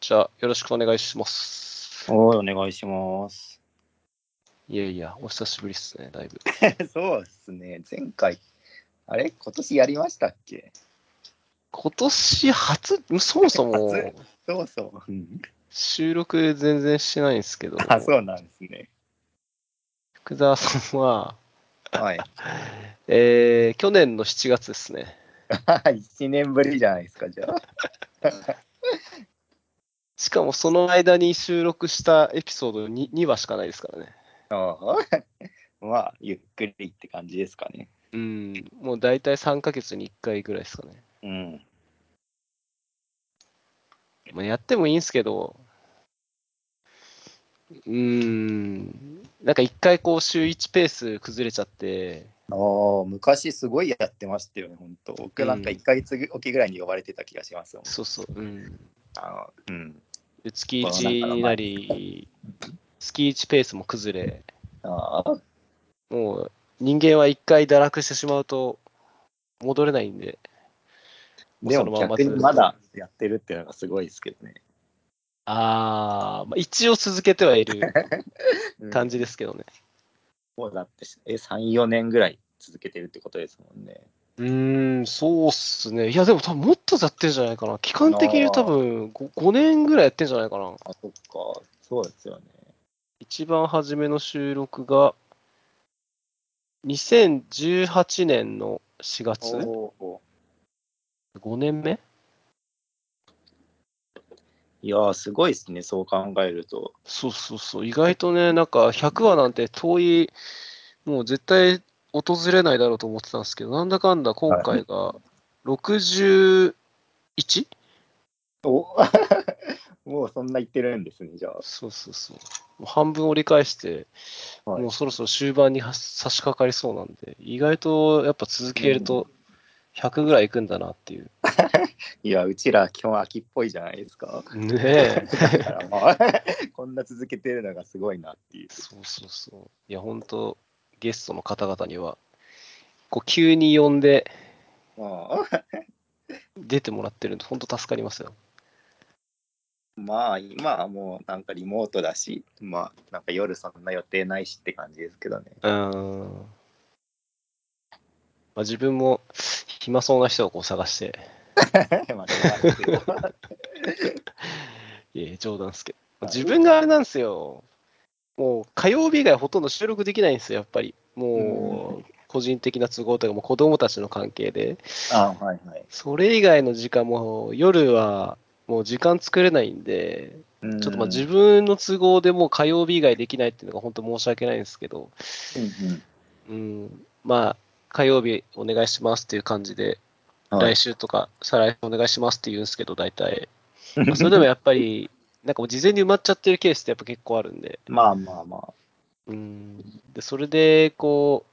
じゃあ、よろしくお願いします。おい、お願いします。いやいや、お久しぶりっすね、だいぶ。そうですね、前回、あれ？今年やりましたっけ？今年初、そもそも 初？そうそう。うん収録全然してないんですけど、あ、そうなんですね。福沢さんは、はい。えー、去年の7月ですね。1年ぶりじゃないですか、じゃあ。しかもその間に収録したエピソード 2, 2話しかないですからね。ああ まあ、ゆっくりって感じですかね。うん、もう大体3ヶ月に1回ぐらいですかね。うん。まあ、やってもいいんですけど、うーん、なんか一回こう週1ペース崩れちゃって、ああ、昔すごいやってましたよね、本当。僕なんか1ヶ月おきぐらいに呼ばれてた気がしますもん。そうそう、うん。あのうん。で月1になり、月1ペースも崩れ、もう人間は一回堕落してしまうと戻れないんで、でそのままも逆にまだやってるっていうのがすごいですけどね。あー、まあ、一応続けてはいる うん感じですけどね。もうだって、え、3、4年ぐらい続けてるってことですもんね。うーん、そうっすね。いや、でも多分もっとやってんじゃないかな。期間的に多分 5, 5年ぐらいやってんじゃないかな。あ、そっか。そうですよね。一番初めの収録が、2018年の4月おー ?5 年目？いやー、すごいですね、そう考えると。そうそうそう。意外とね、なんか100話なんて遠い、もう絶対訪れないだろうと思ってたんですけど、なんだかんだ今回が 61? お もうそんな言ってるんですね、じゃそうそうそう。もう半分折り返して、あ。はいもうそろそろ終盤には差し掛かりそうなんで、意外とやっぱ続けると100ぐらいいくんだなっていう。いや、うちら基本秋っぽいじゃないですか。ねえ。だからまあ、こんな続けてるのがすごいなっていう。そうそうそう。いや、本当ゲストの方々には、こう急に呼んでまあ、出てもらってるんで、本当助かりますよ。まあ、今はもうなんかリモートだし、まあ、なんか夜そんな予定ないしって感じですけどね。うーん。まあ、自分も暇そうな人をこう探して、まあ い冗談ですけど。自分があれなんですよ。もう火曜日以外ほとんど収録できないんですよ、やっぱり。もう、個人的な都合とか、もう子供たちの関係で。あはいはい。それ以外の時間も、夜はもう時間作れないんで、ちょっとまあ自分の都合でもう火曜日以外できないっていうのが本当申し訳ないんですけど、うんうんうん、まあ、火曜日お願いしますっていう感じで、はい来週とか再来週お願いしますって言うんですけど、大体。まあそれでもやっぱり、なんかもう事前に埋まっちゃってるケースってやっぱ結構あるんで、まあまあまあ。うん、でそれで、こ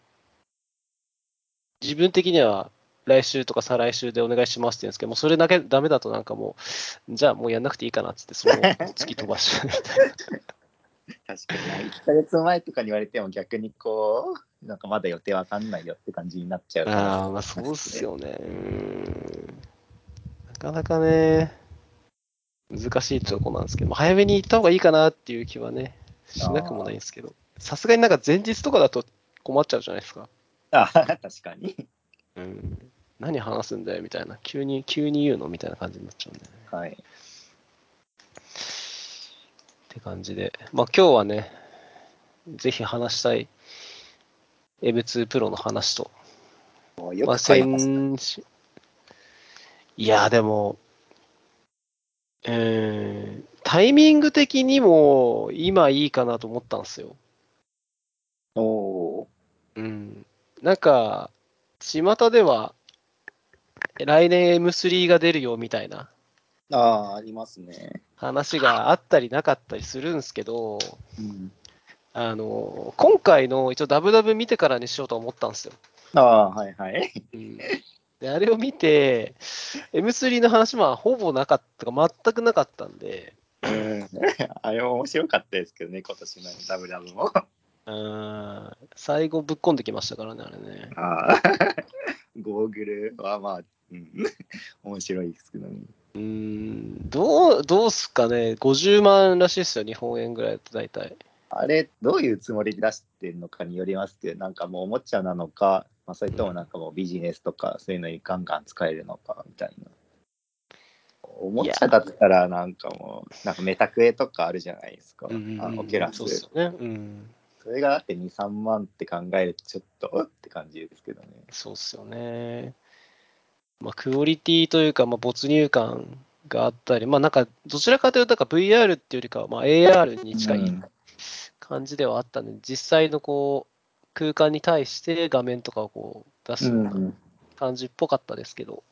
う、自分的には来週とか再来週でお願いしますって言うんですけど、もうそれだけダメだとなんかもう、じゃあもうやんなくていいかなっつって、その突き飛ばしちゃうみたいな。確かに、1ヶ月前とかに言われても逆にこう、なんかまだ予定わかんないよって感じになっちゃうからああ、まあそうっす。よね。うんなかなかね、難しいとこなんですけど、まあ早めに行った方がいいかなっていう気はね、しなくもないんですけど、さすがになんか前日とかだと困っちゃうじゃないですか。あ 確かに。うん。何話すんだよみたいな、急に、急に言うのみたいな感じになっちゃうんで、ね。はい。って感じで、まあ今日はね、ぜひ話したい M2 プロの話と、よまあ。先週いや、でも、えータイミング的にも今いいかなと思ったんですよ。おおうん。なんか、巷では、来年 M3 が出るよみたいなー。ああ、ありますね。話があったりなかったりするんですけど、うん、あの、今回の一応ダブダブ見てからにしようと思ったんですよ。ああ、はいはい。うんであれを見て、M3 の話はほぼなかったか、全くなかったんで、うん、あれも面白かったですけどね、今年のダブダブも。うん最後ぶっこんできましたからね、あれね。ああ、ゴーグルはまあ、うん、面白いですけどね。うーん、どう、どうすかね。50万らしいですよ、日本円ぐらいだと大体。あれ、どういうつもりで出してるのかによりますけど、なんかもうおもちゃなのか、まあ、それともなんかもうビジネスとかそういうのにガンガン使えるのかみたいな。おもちゃだったらなんかもう、なんかメタクエとかあるじゃないですか。うんあのオケラス。そうっすよね。うん。それがだって2、3万って考えるとちょっとうって感じですけどね。そうっすよね。まあ、クオリティというか、まあ、没入感があったり、まあ、なんか、どちらかというと、なんか VR っていうよりかは、まあ、AR に近いうん感じではあったんで、実際のこう、空間に対して画面とかをこう出すようなうん。感じっぽかったですけど、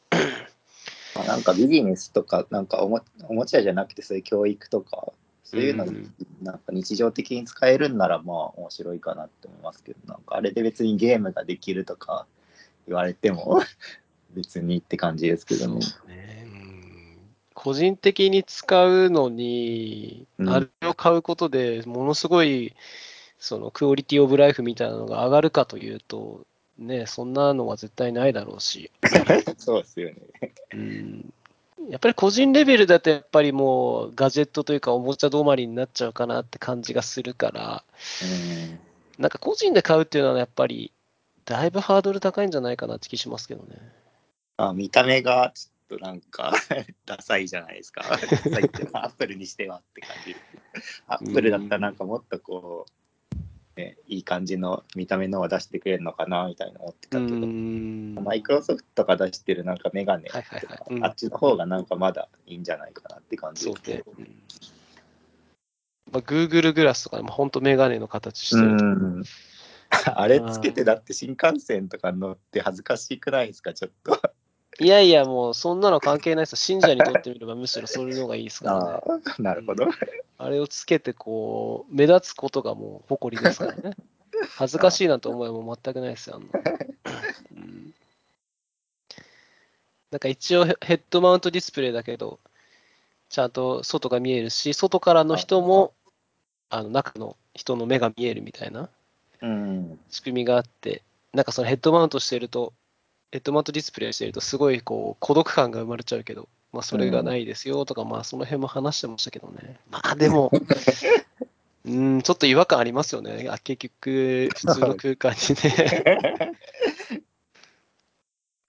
まあ、なんかビジネスとか、なんかおもおもちゃじゃなくてそういう教育とか、そういうのうんなんか日常的に使えるんならまあ面白いかなって思いますけど、なんかあれで別にゲームができるとか言われても 別にって感じですけどね。ね。うん。個人的に使うのに、うん。あれを買うことでものすごい、そのクオリティオブライフみたいなのが上がるかというと、ね、そんなのは絶対ないだろうし、そうですよね。うんやっぱり個人レベルだとやっぱりもうガジェットというかおもちゃ止まりになっちゃうかなって感じがするから、うんなんか個人で買うっていうのはやっぱりだいぶハードル高いんじゃないかなって気しますけどね。あ見た目がちょっとなんか ダサいじゃないですか。ダサいってアップルにしてはって感じ。アップルだったらなんかもっとこう、ね、いい感じの見た目のを出してくれるのかなみたいな思ってたうけど、ん。マイクロソフトが出してるなんかメガネあっちの方がなんかまだいいんじゃないかなって感じですけど。。うんまあ、Google グラスとかでも本当メガネの形してると。うん あれつけてだって新幹線とか乗って恥ずかしくないですかちょっと。いやいや、もうそんなの関係ないですよ。信者にとってみればむしろそれの方がいいですからね なるほど。あれをつけてこう、目立つことがもう誇りですからね。恥ずかしいなんて思いはもう全くないですよ。あんな うんなんか一応ヘヘッドマウントディスプレイだけど、ちゃんと外が見えるし、外からの人も、あの中の人の目が見えるみたいなうん。仕組みがあって、なんかそのヘッドマウントしてると、ヘッドマウントディスプレイしてると、すごいこう孤独感が生まれちゃうけど、まあそれがないですよとか、まあその辺も話してましたけどね。まあでも、うん、ちょっと違和感ありますよね。あ結局、普通の空間にね、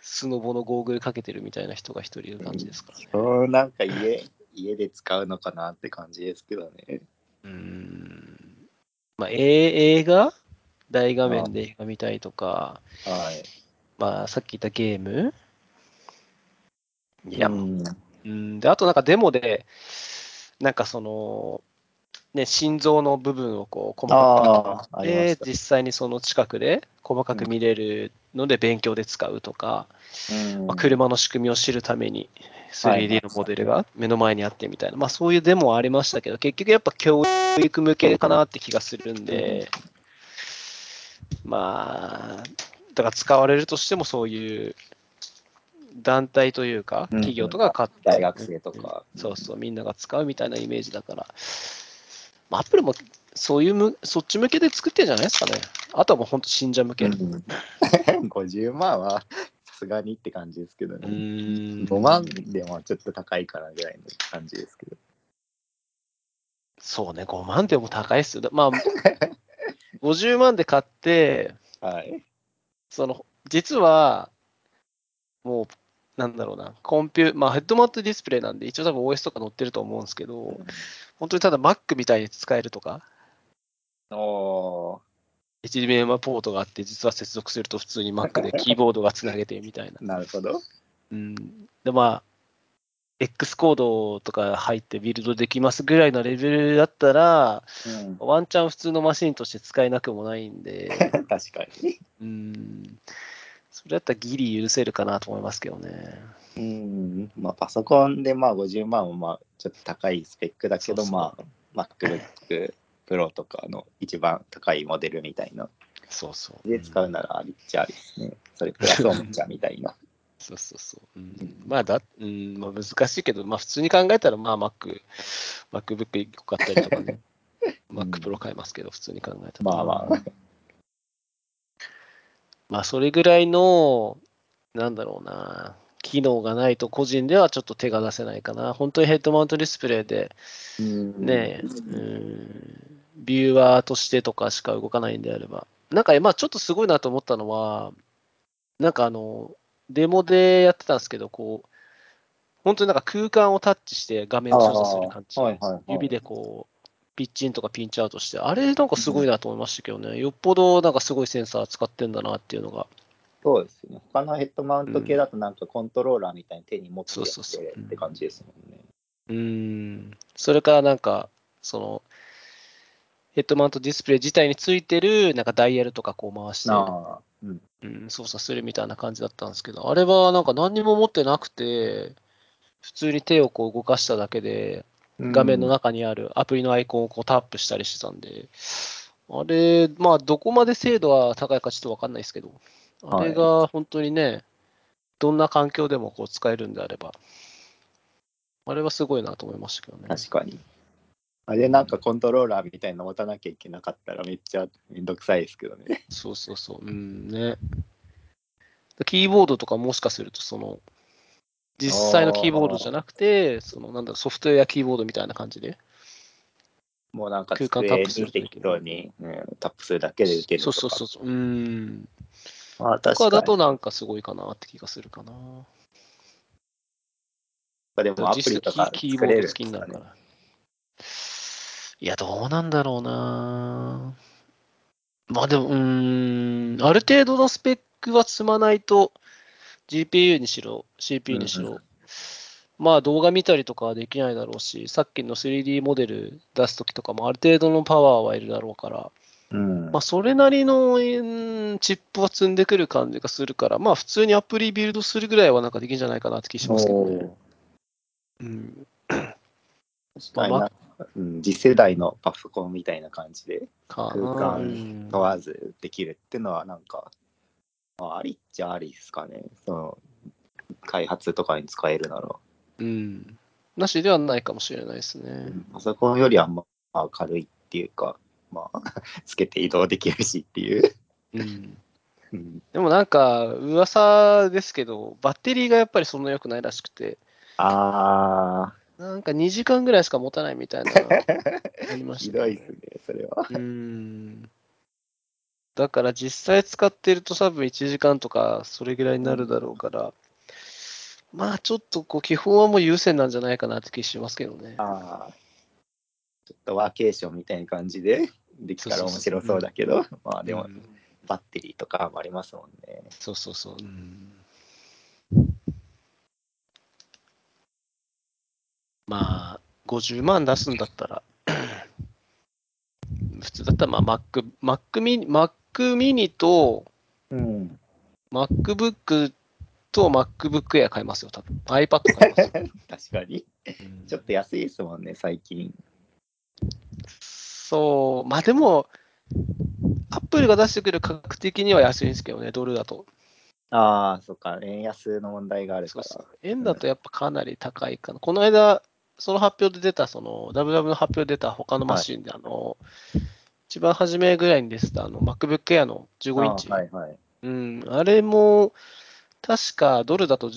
スノボのゴーグルかけてるみたいな人が一人いる感じですからね。そうなんか家家で使うのかなって感じですけどね。うん。まあ、え映画？大画面で映画見たいとか、はい。まあ、さっき言ったゲーム？いや、うん。うん、で、あとなんかデモで、なんかその、ね、心臓の部分をこう細かく。で実際にその近くで細かく見れるので勉強で使うとか、うん。まあ、車の仕組みを知るためにはい 3D のモデルが目の前にあってみたいな、まあそういうデモはありましたけど、結局やっぱ教育向けかなって気がするんで、まあ、だから使われるとしてもそういう団体というか、うん企業とかが買って、大学生とか。そうそう、みんなが使うみたいなイメージだから、まあ、アップルもそういうむ、そっち向けで作ってるんじゃないですかね。あとはもう本当信者向け。うん 50万はさすがにって感じですけどうね。ーん5万でもちょっと高いからぐらいの感じですけど。そうね、5万でも高いっすよ。だまあ、50万で買って、はい。その、実は、もう、なんだろうな、コンピュー、まあヘッドマウントディスプレイなんで、一応多分 OS とか載ってると思うんですけど、本当にただ Mac みたいに使えるとか、お HDMI ポートがあって、実は接続すると普通に Mac でキーボードがつなげてみたいな。ー なるほど。うん。で、まあ、X コードとか入ってビルドできますぐらいのレベルだったら、うん、ワンチャン普通のマシンとして使えなくもないんで、確かに。うん。それだったらギリ許せるかなと思いますけどね。うん。まあ、パソコンでまあ50万はまあちょっと高いスペックだけど、そうそうまあ、MacBook Pro とかの一番高いモデルみたいな。そうそう。で使うならありっちゃありですね。それプラスおもちゃみたいな。そうそうそう。うん、まあだ、うん、まあ難しいけど、まあ普通に考えたら、まあ Mac、MacBook1 個買ったりとかね。うん Mac Pro 買いますけど、普通に考えたら。まあまあ。まあそれぐらいの、なんだろうな、機能がないと個人ではちょっと手が出せないかな。本当にヘッドマウントディスプレイで、うんねえ、うん、ビューワーとしてとかしか動かないんであれば。なんか、まあちょっとすごいなと思ったのは、なんかあの、デモでやってたんですけど、こう、本当になんか空間をタッチして画面を操作する感じ。はいはいはい指でこう、ピッチインとかピンチアウトして、あれなんかすごいなと思いましたけどね、よっぽどなんかすごいセンサー使ってんだなっていうのが。そうですね。他のヘッドマウント系だとなんかコントローラーみたいに手に持ってってって感じですもんね。うーん。それからなんか、その、ヘッドマウントディスプレイ自体についてる、なんかダイヤルとかこう回して、うん。うん、操作するみたいな感じだったんですけど、あれはなんか何にも持ってなくて、普通に手をこう動かしただけで、画面の中にあるアプリのアイコンをこうタップしたりしてたんで、あれ、まあ、どこまで精度は高いかちょっとわかんないですけど、あれが本当にね、どんな環境でもこう使えるんであれば、あれはすごいなと思いましたけどね。確かに。あれなんかコントローラーみたいなの持たなきゃいけなかったらめっちゃめんどくさいですけどね。そうそうそう、うんね。キーボードとかもしかすると、その、実際のキーボードじゃなくて、その、なんだソフトウェアキーボードみたいな感じで、もうなんか空間タッ机プするに適当に、うん、タップするだけで打てるそうとか。そうそうそう、うん。まあ確かに。だとなんかすごいかなって気がするかな。でもアプリとかキーキーボード作れるんですかね付きになるか。ら。いや、どうなんだろうな。まあでも、うーん、ある程度のスペックは積まないと、GPU にしろ、CPU にしろ、うんうまあ動画見たりとかはできないだろうし、さっきの 3D モデル出すときとかもある程度のパワーはいるだろうから、うんまあそれなりのうんチップは積んでくる感じがするから、まあ普通にアプリビルドするぐらいはなんかできるんじゃないかなって気しますけどね。うん。確まあうん、次世代のパソコンみたいな感じでか空間ん問わずできるっていうのはなんか、まあ、ありっちゃありですかね。その開発とかに使えるなら。うん。なしではないかもしれないですね。パソコンよりはまあ軽いっていうか、まあ、つけて移動できるしっていう。うん。うんでもなんか、噂ですけど、バッテリーがやっぱりそんな良くないらしくて、あなんか2時間ぐらいしか持たないみたいな、ありまー、したねひどいですね、それは。うん。だから実際使ってると多分1時間とかそれぐらいになるだろうから、まあちょっとこう基本はもう優先なんじゃないかなって気しますけどね。あーちょっとワーケーションみたいな感じでできたら面白そうだけど、まあでもうんバッテリーとかもありますもんね。そうそうそう。うんまあ、50万出すんだったら、普通だったらまあ Mac、Mac mini, Mac mini とうん。MacBook と MacBook Air 買いますよ、多分 iPad 買いますよ。確かに。うんちょっと安いですもんね、最近。そう、まあでも、Apple が出してくる価格的には安いんですけどね、ドルだと。ああ、そっか、円安の問題があるから。そうそう。円だとやっぱかなり高いかな。この間、その発表で出た、その、ダブダブの発表で出た他のマシンで、あの、一番初めぐらいに出てた、あの、MacBook Air の15インチ。はいはい。うん、あれも、確かドルだと、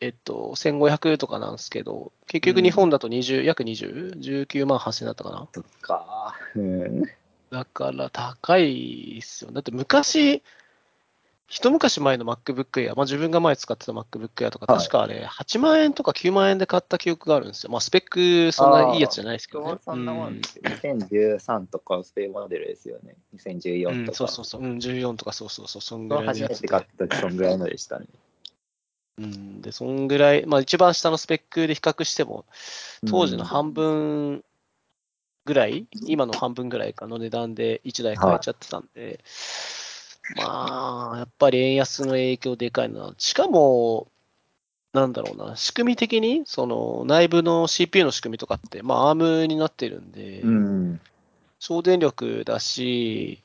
えっと、1500とかなんですけど、結局日本だと20、約20、19万8000だったかな。そっか。うん。だから高いっすよ。だって昔、一昔前の MacBook Air、まあ、自分が前使ってた MacBook Air とか、はい確かあれ、8万円とか9万円で買った記憶があるんですよ。まあ、スペック、そんないいやつじゃないですけどね。そんなもんうんですよ。2013とかそういうモデルですよね。う2014ん、とか。そうそうそう、うん、14とかそうそうそう、そんぐらいの初めて買った時そんぐらいのでしたね。うん、で、そんぐらい、まあ一番下のスペックで比較しても、当時の半分ぐらい、今の半分ぐらいかの値段で1台買えちゃってたんで、まあ、やっぱり円安の影響でかいな。しかも、なんだろうな、仕組み的に、その内部の CPU の仕組みとかって、まあ ARM になってるんで、うん。省電力だし、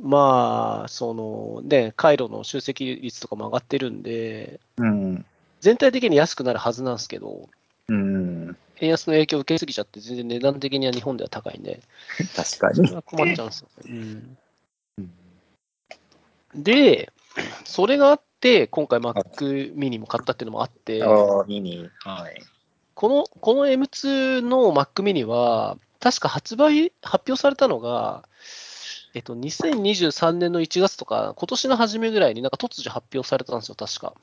まあ、そのね、回路の集積率とかも上がってるんで、うん。全体的に安くなるはずなんですけど、うん。円安の影響を受けすぎちゃって、全然値段的には日本では高いんで、確かに。それは困っちゃうんですよね。うん、で、それがあって、今回 Mac mini も買ったっていうのもあって、ああ、ミニ。はい。この、この M2 の Mac mini は、確か発売、発表されたのが、えっと、2023年の1月とか、今年の初めぐらいになんか突如発表されたんですよ、確か。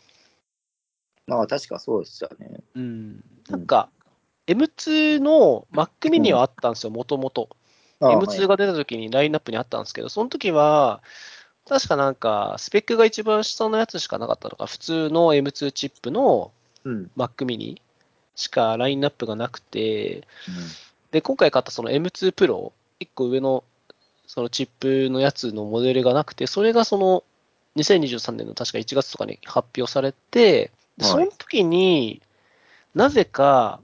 まあ、確かそうですよね。うん。なんか、M2 の Mac mini はあったんですよ、もともと。ああ M2 が出た時にラインナップにあったんですけど、その時は、確かなんか、スペックが一番下のやつしかなかったのか、普通の M2 チップのうん。Mac mini しかラインナップがなくて、で、今回買ったその M2 Pro、1個上のそのチップのやつのモデルがなくて、それがその2023年の確か1月とかに発表されて、ではいその時になぜか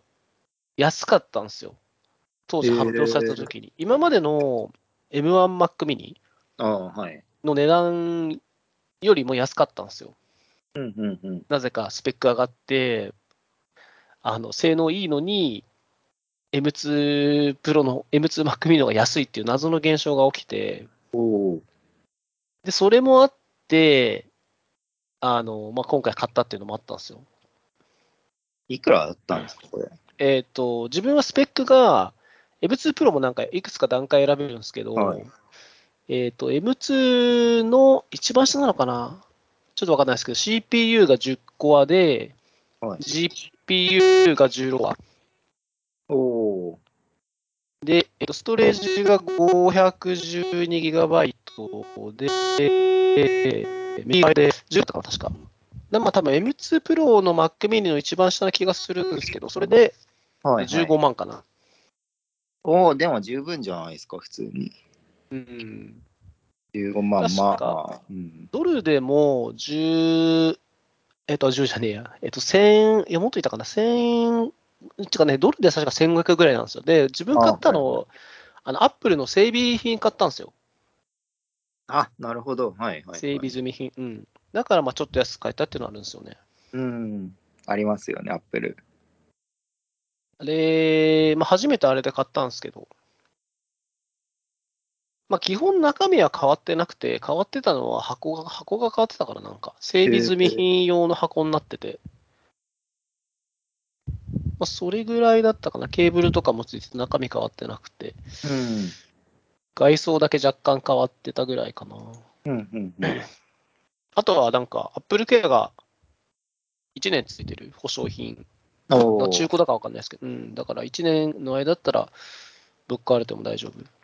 安かったんですよ。当時発表された時に。今までの M1Mac mini ああ、はい。の値段よりも安かったんですよ。うんうんうん。なぜかスペック上がって、あの性能いいのに、M2 Pro の M2 Mac mini が安いっていう謎の現象が起きて。で、それもあって、あの、まあ、今回買ったっていうのもあったんですよ。いくらだったんですか、これ？えっ、と、自分はスペックが、M2 Pro もなんかいくつか段階選べるんですけど、はいえっ、と、M2 の一番下なのかな？ちょっとわかんないですけど、CPU が10コアで、はい。GPU が16コア。おお。で、えっと、ストレージが 512GB で、えー、右側で10だかな、確か。でまあ、多分 M2 Pro の Mac mini の一番下な気がするんですけど、それではい、はい。15万かな。おお、でも十分じゃないですか、普通に。うん。15万、まあまあ。うん。ドルでも10、えっと、10じゃねえや。えっと、1000、いや、もっといたかな。1000、ってかね、ドルで確か1500ぐらいなんですよ。で、自分買ったの、あの、アップルの整備品買ったんですよ。あ、なるほど。はい、はい、はい。整備済み品。うん。だから、まあちょっと安く買えたっていうのはあるんですよね。うん。ありますよね、アップル。あれ、まあ、初めてあれで買ったんですけど、まあ、基本中身は変わってなくて、変わってたのは箱が、箱が変わってたからなんか、整備済み品用の箱になってて、まあ、それぐらいだったかな。ケーブルとかもついてて中身変わってなくて、うん。外装だけ若干変わってたぐらいかな。うん、うん、うん。あとはなんか、Apple Care が1年ついてる保証品。中古だかわかんないですけど、うん、だから1年の間だったら、ぶっ壊れても大丈夫。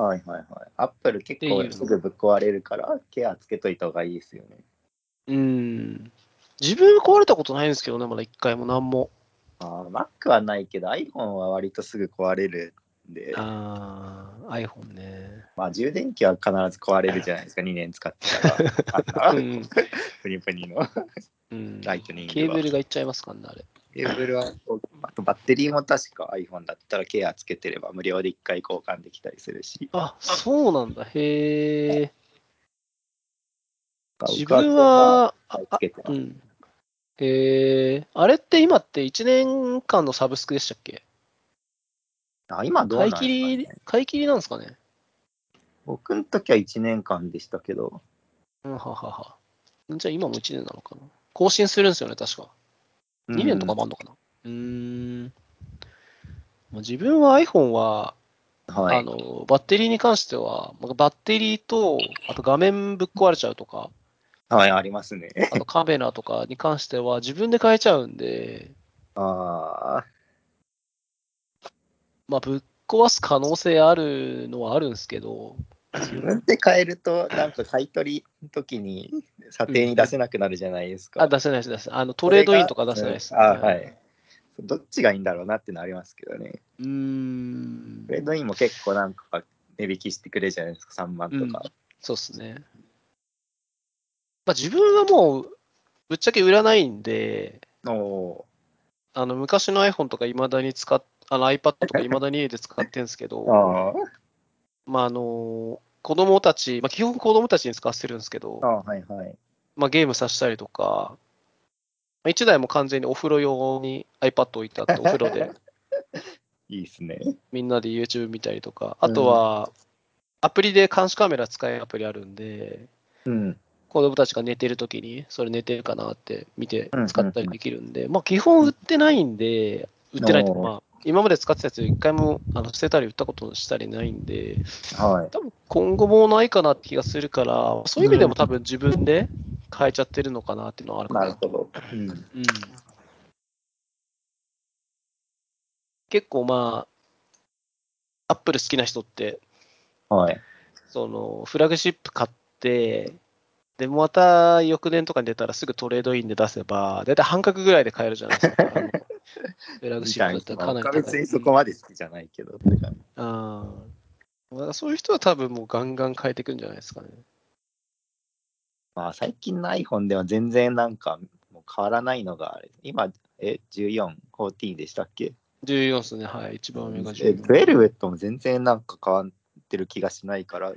はいはいはい。アップル結構すぐぶっ壊れるから、ケアつけといた方がいいですよね。うん。自分壊れたことないんですけどね、まだ一回も何も。あー Mac はないけど、iPhone は割とすぐ壊れるんで、ああ、iPhone ね。まあ充電器は必ず壊れるじゃないですか、2年使ってたら。プニプニの。うん、ライトニングはケーブルがいっちゃいますからね、あれ。ケーブルは、あとバッテリーも確か iPhone だったらケアつけてれば無料で1回交換できたりするし。あ、そうなんだ。へえ。自僕分は、あうん。へえ。あれって今って1年間のサブスクでしたっけ？あ今どうなんですか、買い切りね、、買い切りなんですかね？僕の時は1年間でしたけど、うん、ははは。じゃあ今も1年なのかな更新するんですよね、確か。2年とかもあんのかな？うーん。まあ自分は iPhone は、うんはい。あの、バッテリーに関しては、まあバッテリーと、あと画面ぶっ壊れちゃうとか、はい、ありますね。あとカメラとかに関しては自分で変えちゃうんで、ああ、まあ、ぶっ壊す可能性あるのはあるんですけど、自分で買え ると、なんか買い取りの時に査定に出せなくなるじゃないですか。あ、出せないです、出せない。あの、トレードインとか出せないです、うんあはい。どっちがいいんだろうなってのありますけどね。うーんト。レードインも結構なんか値引きしてくれるじゃないですか、3万とか。そうですね。まあ、自分はもう、ぶっちゃけ売らないんで、おおあの昔の iPhone とかいまだに使っ、あの iPad とかいまだに家で使ってるんですけー。ど、あまああの、子供たち、まあ、基本子供たちに使わせてるんですけどあ、、あはいはい。まあ、ゲームさせたりとか、まあ、1台も完全にお風呂用に iPad 置いてあって、お風呂で いいっすね。みんなで YouTube 見たりとか、あとは、アプリで監視カメラ使えるアプリあるんで、うん。子供たちが寝てるときに、それ寝てるかなって見てうん使ったりできるんで、まあ基本売ってないんで、売ってないとまあ、今まで使ってたやつ一回もあの捨てたり売ったことしたりないんで、はい。多分今後もないかなって気がするから、そういう意味でも多分自分で変えちゃってるのかなっていうのはあるかななるほど。うん。うん結構まあ、アップル好きな人って、はい。そのフラグシップ買って、で、また翌年とかに出たらすぐトレードインで出せば、だいたい半額ぐらいで買えるじゃないですか。あのフラグシップだったらかなり高い。別にそこまで好きじゃないけど。って感じああ。そういう人は多分もうガンガン変えていくんじゃないですかね。まあ、最近の iPhone では全然なんかもう変わらないのがあれ。今、え、14、14でしたっけ？14ですね、はい。一番上がえ、14。12とも全然なんか変わってる気がしないから、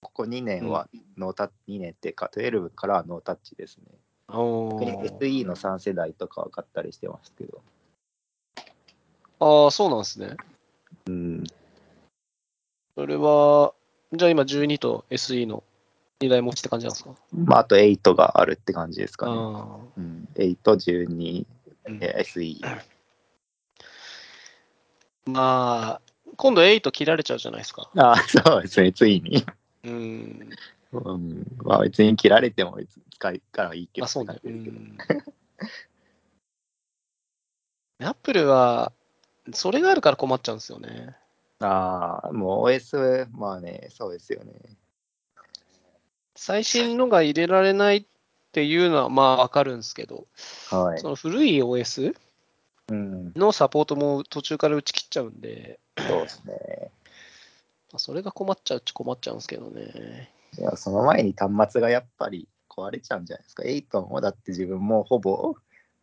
ここ2年はノータッチ、2年っていうか、12からはノータッチですね。お逆にー SE の3世代とかは買ったりしてますけど。ああ、そうなんですね。うん。それは、じゃあ今12と SE の2台持ちって感じなんですか？まあ、あと8があるって感じですかね。あうん、8、12、あ、うんえ SE。まあ、今度8切られちゃうじゃないですか。ああ、そうですね、ついに。うん。うん、まあ別に切られても使いからいいけど。あ、そうね。うん。アップルは、それがあるから困っちゃうんですよね。ああ、もう OS、まあね、そうですよね。最新のが入れられないっていうのはまあわかるんですけど、はいそ。の古い OS うん、のサポートも途中から打ち切っちゃうんで、そうですね。まあそれが困っちゃうっちゃ困っちゃうんですけどね。いや、その前に端末がやっぱり壊れちゃうんじゃないですか。8もだって自分もほぼ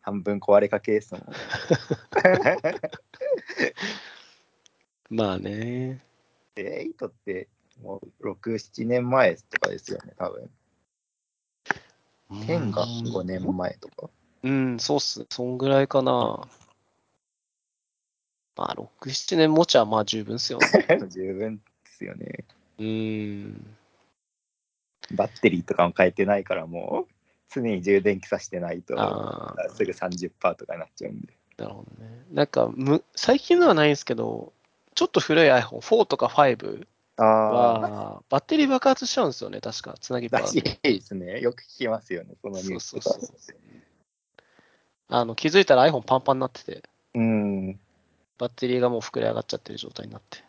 半分壊れかけですもん。まあね。で、8ってもう6、7年前とかですよね、多分。10が5年前とか。うん、そうっす。そんぐらいかな。まあ、6、7年持ちはまあ十分っすよね。十分ですよね。うん。バッテリーとかも変えてないからもう常に充電器さしてないとああ、すぐ30%とかになっちゃうんで。なるほどね。なんかむ、最近のはないんですけど、ちょっと古い iPhone4 とか5ああ、は、バッテリー爆発しちゃうんですよね、確か。つなぎらしいですね。よく聞きますよね、そのニュース。そうそうそあの気づいたら iPhone パンパンになってて、うん。バッテリーがもう膨れ上がっちゃってる状態になって。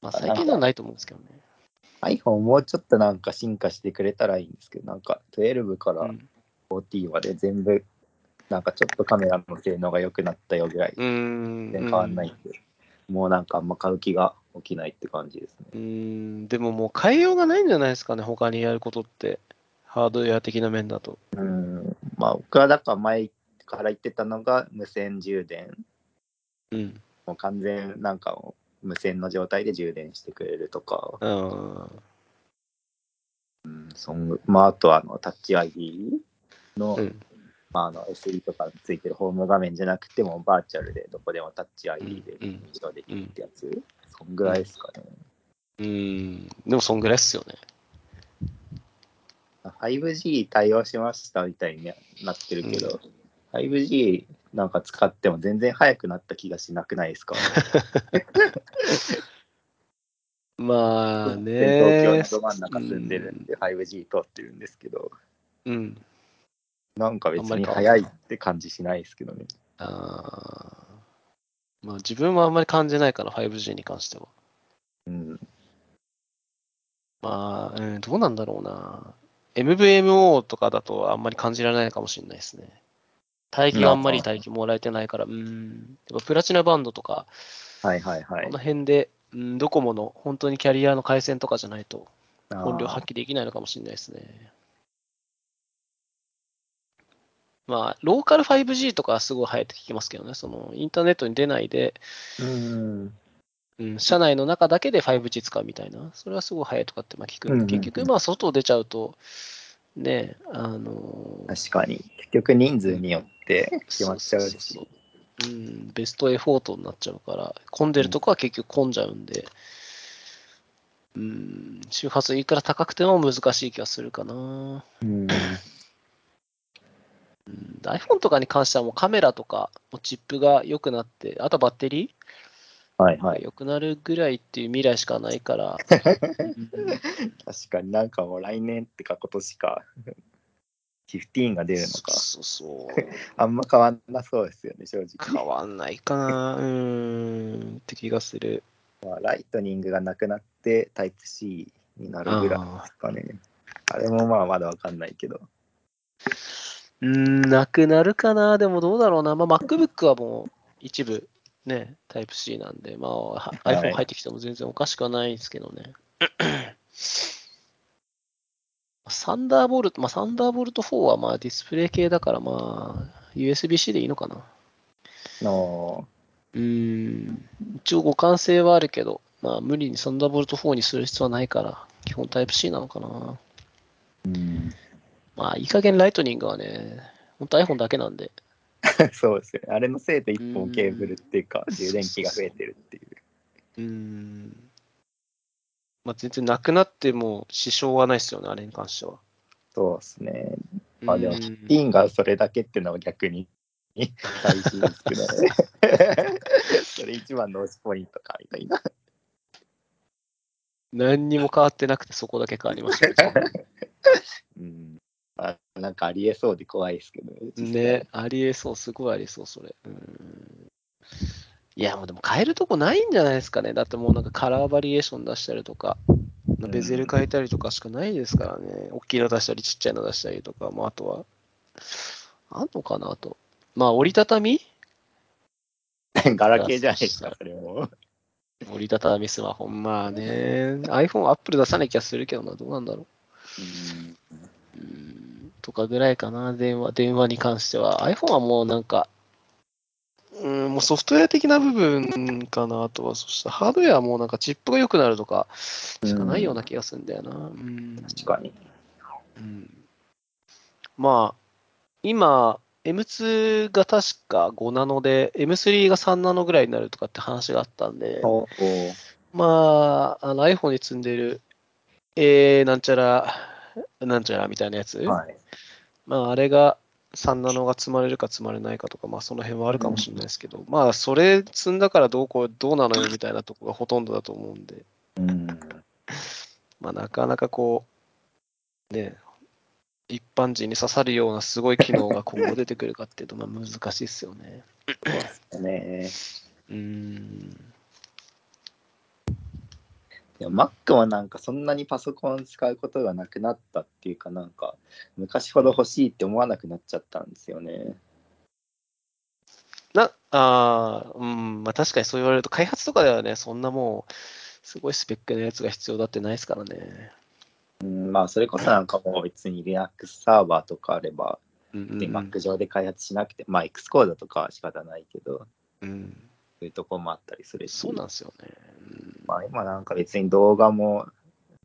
まあ、あ最近のはないと思うんですけどね。iPhone もうちょっとなんか進化してくれたらいいんですけど、なんか12からうん。14まで全部、なんかちょっとカメラの性能が良くなったよぐらい。全然変わんないんで、もうなんかあんま買う気が起きないって感じですね。うーん、でももう変えようがないんじゃないですかね、他にやることって。ハードウェア的な面だと。うん。まあ僕はだから前から言ってたのが無線充電。うん。もう完全なんかもう無線の状態で充電してくれるとか、あうん、そんまあ、あとはあのタッチ ID の,、ーうん。まあ、あの SE とかについてるホーム画面じゃなくてもバーチャルでどこでもタッチ ID でうん認証できるってやつ、そんぐらいですかね。うーん。でもそんぐらいっすよね。5G 対応しましたみたいになってるけど、5G なんか使っても全然速くなった気がしなくないですか？まあね。東京のど真ん中住んでるんで 5G 通ってるんですけど、うん。なんか別に変わんない速いって感じしないですけどね。あーまあ自分はあんまり感じないから、5G に関しては。うん。まあ、うん、どうなんだろうな。MVMO とかだとあんまり感じられないかもしれないですね。帯域があんまり帯域もらえてないから、うん。やっぱプラチナバンドとか、はいはいはいこの。辺で、うん、ドコモの本当にキャリアの回線とかじゃないと本領発揮できないのかもしれないですね。まあ、ローカル 5G とかはすごい早いって聞きますけどね、そのインターネットに出ないで、うん。うん、社内の中だけで 5G 使うみたいな、それはすごい早いとかってまあ聞くんで、うんうんうん結局、まあ、外出ちゃうと、ね、あの確かに。結局人数によって決まっちゃうしそう。うん、ベストエフォートになっちゃうから、混んでるとこは結局混んじゃうんで、うん、周波数いくら高くても難しい気がするかな。うん。うん iPhone とかに関してはもうカメラとかもチップが良くなって、あとはバッテリーがはいはい。良くなるぐらいっていう未来しかないから、う ん確かになんかもう来年ってか今年か、15が出るのか、そうそう。あんま変わんなそうですよね、正直。変わんないかな、うーん、って気がする。まあ、ライトニングがなくなってタイプ C になるぐらいですかね。あれもまあまだわかんないけど。うーん、なくなるかな、でもどうだろうな。まあ、MacBook はもう一部ね、タイプ C なんで、まあ、iPhone 入ってきても全然おかしくはないですけどね。サンダーボルト、まあ、サンダーボルト4はまあディスプレイ系だから、まあ、USB-C でいいのかな。のうーん、一応互換性はあるけど、まあ、無理にサンダーボルト4にする必要はないから、基本タイプ C なのかな。うん、まあ、いい加減ライトニングはね、本当 iPhone だけなんで、そうです。あれのせいで一うん本ケーブルっていうか、充電器が増えてるっていう。うーん。まあ、全然なくなっても支障はないですよね、あれに関しては。そうですね。まあでも、うん15がそれだけっていうのは逆に 大事ですけどね。それ一番の推しポイントかみたいな。何にも変わってなくて、そこだけ変わりましたね。うん、あなんかありえそうで怖いですけどね。ね、ありえそう、すごいありえそう、それ。うんいや、もうでも変えるとこないんじゃないですかね。だってもうなんかカラーバリエーション出したりとか、んベゼル変えたりとかしかないですからね。大きいの出したり、ちっちゃいの出したりとか、もうあとは、あんのかなあと。まあ、折りたたみ？ガラケーじゃないですか、それも。折りたたみスマホ。まあね、iPhone、Apple 出さなきゃするけどな、どうなんだろうんう。うん、とかぐらいかな、電話、電話に関しては。iPhone はもうなんか、うん、もうソフトウェア的な部分かな、あとは、そしたらハードウェアはもうなんかチップが良くなるとかしかないような気がするんだよな。うん。確かに。うん、まあ、今、M2 が確か5ナノで、M3 が3ナノぐらいになるとかって話があったんで、おおまあ、あの iPhone に積んでる、えー、なんちゃら、なんちゃらみたいなやつ、はい。まあ、あれが3ナノが積まれるか積まれないかとか、まあ、その辺はあるかもしれないですけど、まあ、それ積んだからどうこう、どうなのよみたいなとこがほとんどだと思うんで、うん。まあ、なかなかこう、ね、一般人に刺さるようなすごい機能が今後出てくるかっていうと、まあ、難しいですよね。そうね。うーん。でも Mac はなんかそんなにパソコン使うことがなくなったっていうかなんか昔ほど欲しいって思わなくなっちゃったんですよね。な、あーうん、まあ確かにそう言われると、開発とかではね、そんなもう、すごいスペックのやつが必要だってないですからね。うん、まあそれこそなんかもう別に Linux サーバーとかあれば、うんうん、でうん Mac 上で開発しなくて、まあ X コードとかは仕方ないけど、うん。そういうとこもあったりするし、そうなんですよね。うんまあ今なんか別に動画も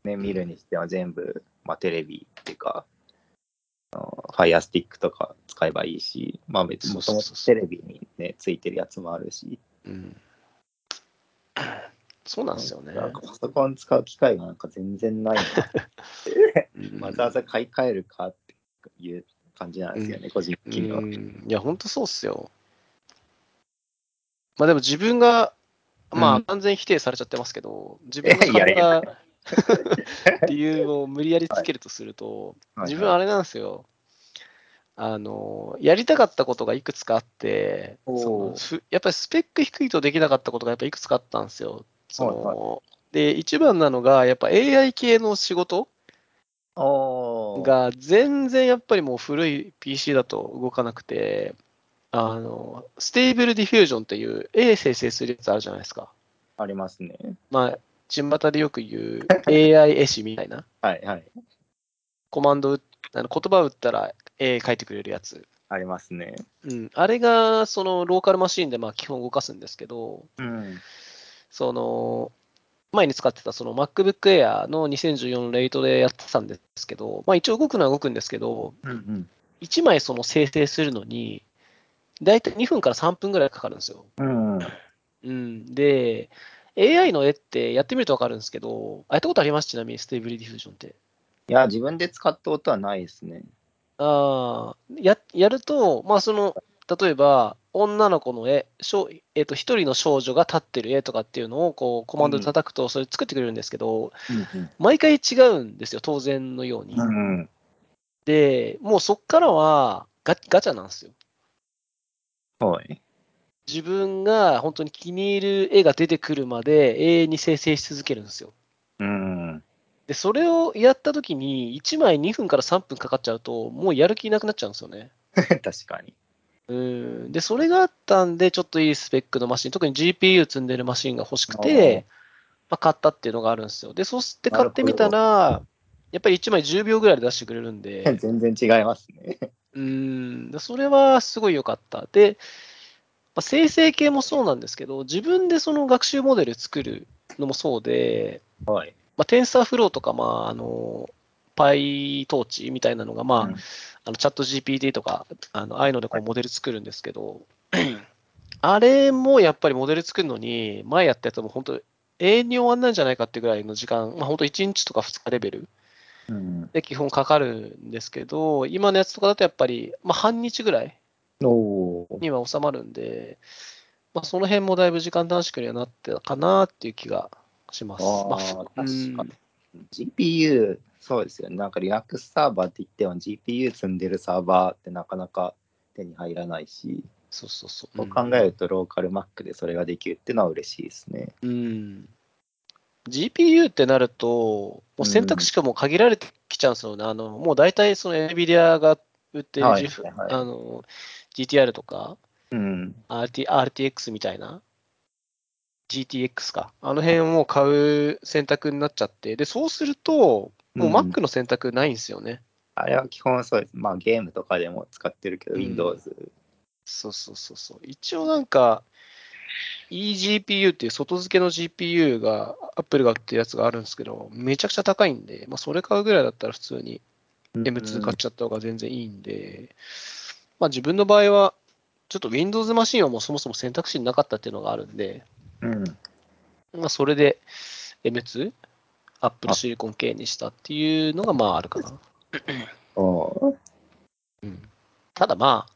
ね、見るにしては全部、まあテレビっていうか、あの Fire Stick とか使えばいいし、まあ別にもともとテレビにね、ついてるやつもあるし、うん。そうなんですよね。なんかパソコン使う機会がなんか全然ないな うんわざわざ買い替えるかっていう感じなんですよね、個人的には。うんいや、本当そうっすよ。まあでも自分が、まあうん完全否定されちゃってますけど、自分が買った 理由を無理やりつけるとすると、はい自分あれなんですよ。あの、やりたかったことがいくつかあって、そのふやっぱりスペック低いとできなかったことがやっぱいくつかあったんですよ。そので、一番なのが、やっぱ AI 系の仕事が全然やっぱりもう古い PC だと動かなくて、あの、 Stable Diffusion っていう絵生成するやつあるじゃないですか。ありますね。まあ、巷でよく言う AI 絵師みたいな。はいはい。コマンドあの言葉を打ったら絵描いてくれるやつ。ありますね。うん。あれが、そのローカルマシーンでまあ基本動かすんですけど、うん。その、前に使ってたその MacBook Air の2014 Late でやってたんですけど、まあ一応動くのは動くんですけど、うんうん。1枚その生成するのに、だいたい2分から3分ぐらいかかるんですよ。うん。うん、で、AI の絵ってやってみるとわかるんですけど、あやったことあります？ちなみに、 Stable Diffusion って。いや、自分で使ったことはないですね。ああ、や、やると、まあその、例えば、女の子の絵、少えっと、一人の少女が立ってる絵とかっていうのを、こう、コマンドで叩くと、それ作ってくれるんですけど、毎回違うんですよ、当然のように。うん。で、もうそっからはガガチャなんですよ。はい。自分が本当に気に入る絵が出てくるまで永遠に生成し続けるんですよ。うん。で、それをやったときに、1枚2分から3分かかっちゃうと、もうやる気なくなっちゃうんですよね。確かに。うん。で、それがあったんで、ちょっといいスペックのマシン、特に GPU 積んでるマシンが欲しくて、まあ、買ったっていうのがあるんですよ。で、そして買ってみたら、やっぱり1枚10秒ぐらいで出してくれるんで、全然違いますね。うん、でそれはすごい良かった。で、まあ、生成系もそうなんですけど、自分でその学習モデル作るのもそうで、はい。まあ、TensorFlow とか、まあ、あの、PyTorch みたいなのが、まあ、うんあのチャット GPT とか、あのああいうのでこうモデル作るんですけど、あれもやっぱりモデル作るのに、前やったやつも本当、永遠に終わんないんじゃないかってぐらいの時間、まあ、本当1日とか2日レベルうん。で基本かかるんですけど、今のやつとかだとやっぱり、まあ、半日ぐらいには収まるんで、まあ、その辺もだいぶ時間短縮にはなってたかなっていう気がします。まあ確かうんに。GPU、そうですよね。なんか Linux サーバーって言っても GPU 積んでるサーバーってなかなか手に入らないし、そうそうそう。そう考えるとローカル Mac でそれができるっていうのは嬉しいですね。うん。GPU ってなると、もう選択肢がもう限られてきちゃうんですよね。あの、もう大体その NVIDIA が売ってるはいあの GTR とかうん。RT RTX みたいな GTX か。あの辺を買う選択になっちゃって、で、そうすると、もう Mac の選択ないんですよね。あれは基本そうです。まあゲームとかでも使ってるけど、うん Windows。そうそうそうそう。一応なんか、eGPU っていう外付けの GPU が、Apple が売ってるやつがあるんですけど、めちゃくちゃ高いんで、まあ、それ買うぐらいだったら普通に M2 買っちゃった方が全然いいんで、まあ自分の場合は、ちょっと Windows マシンはもうそもそも選択肢になかったっていうのがあるんで、うん。まあそれで M2、Apple Silicon K にしたっていうのがまああるかな。うん、ただまあ、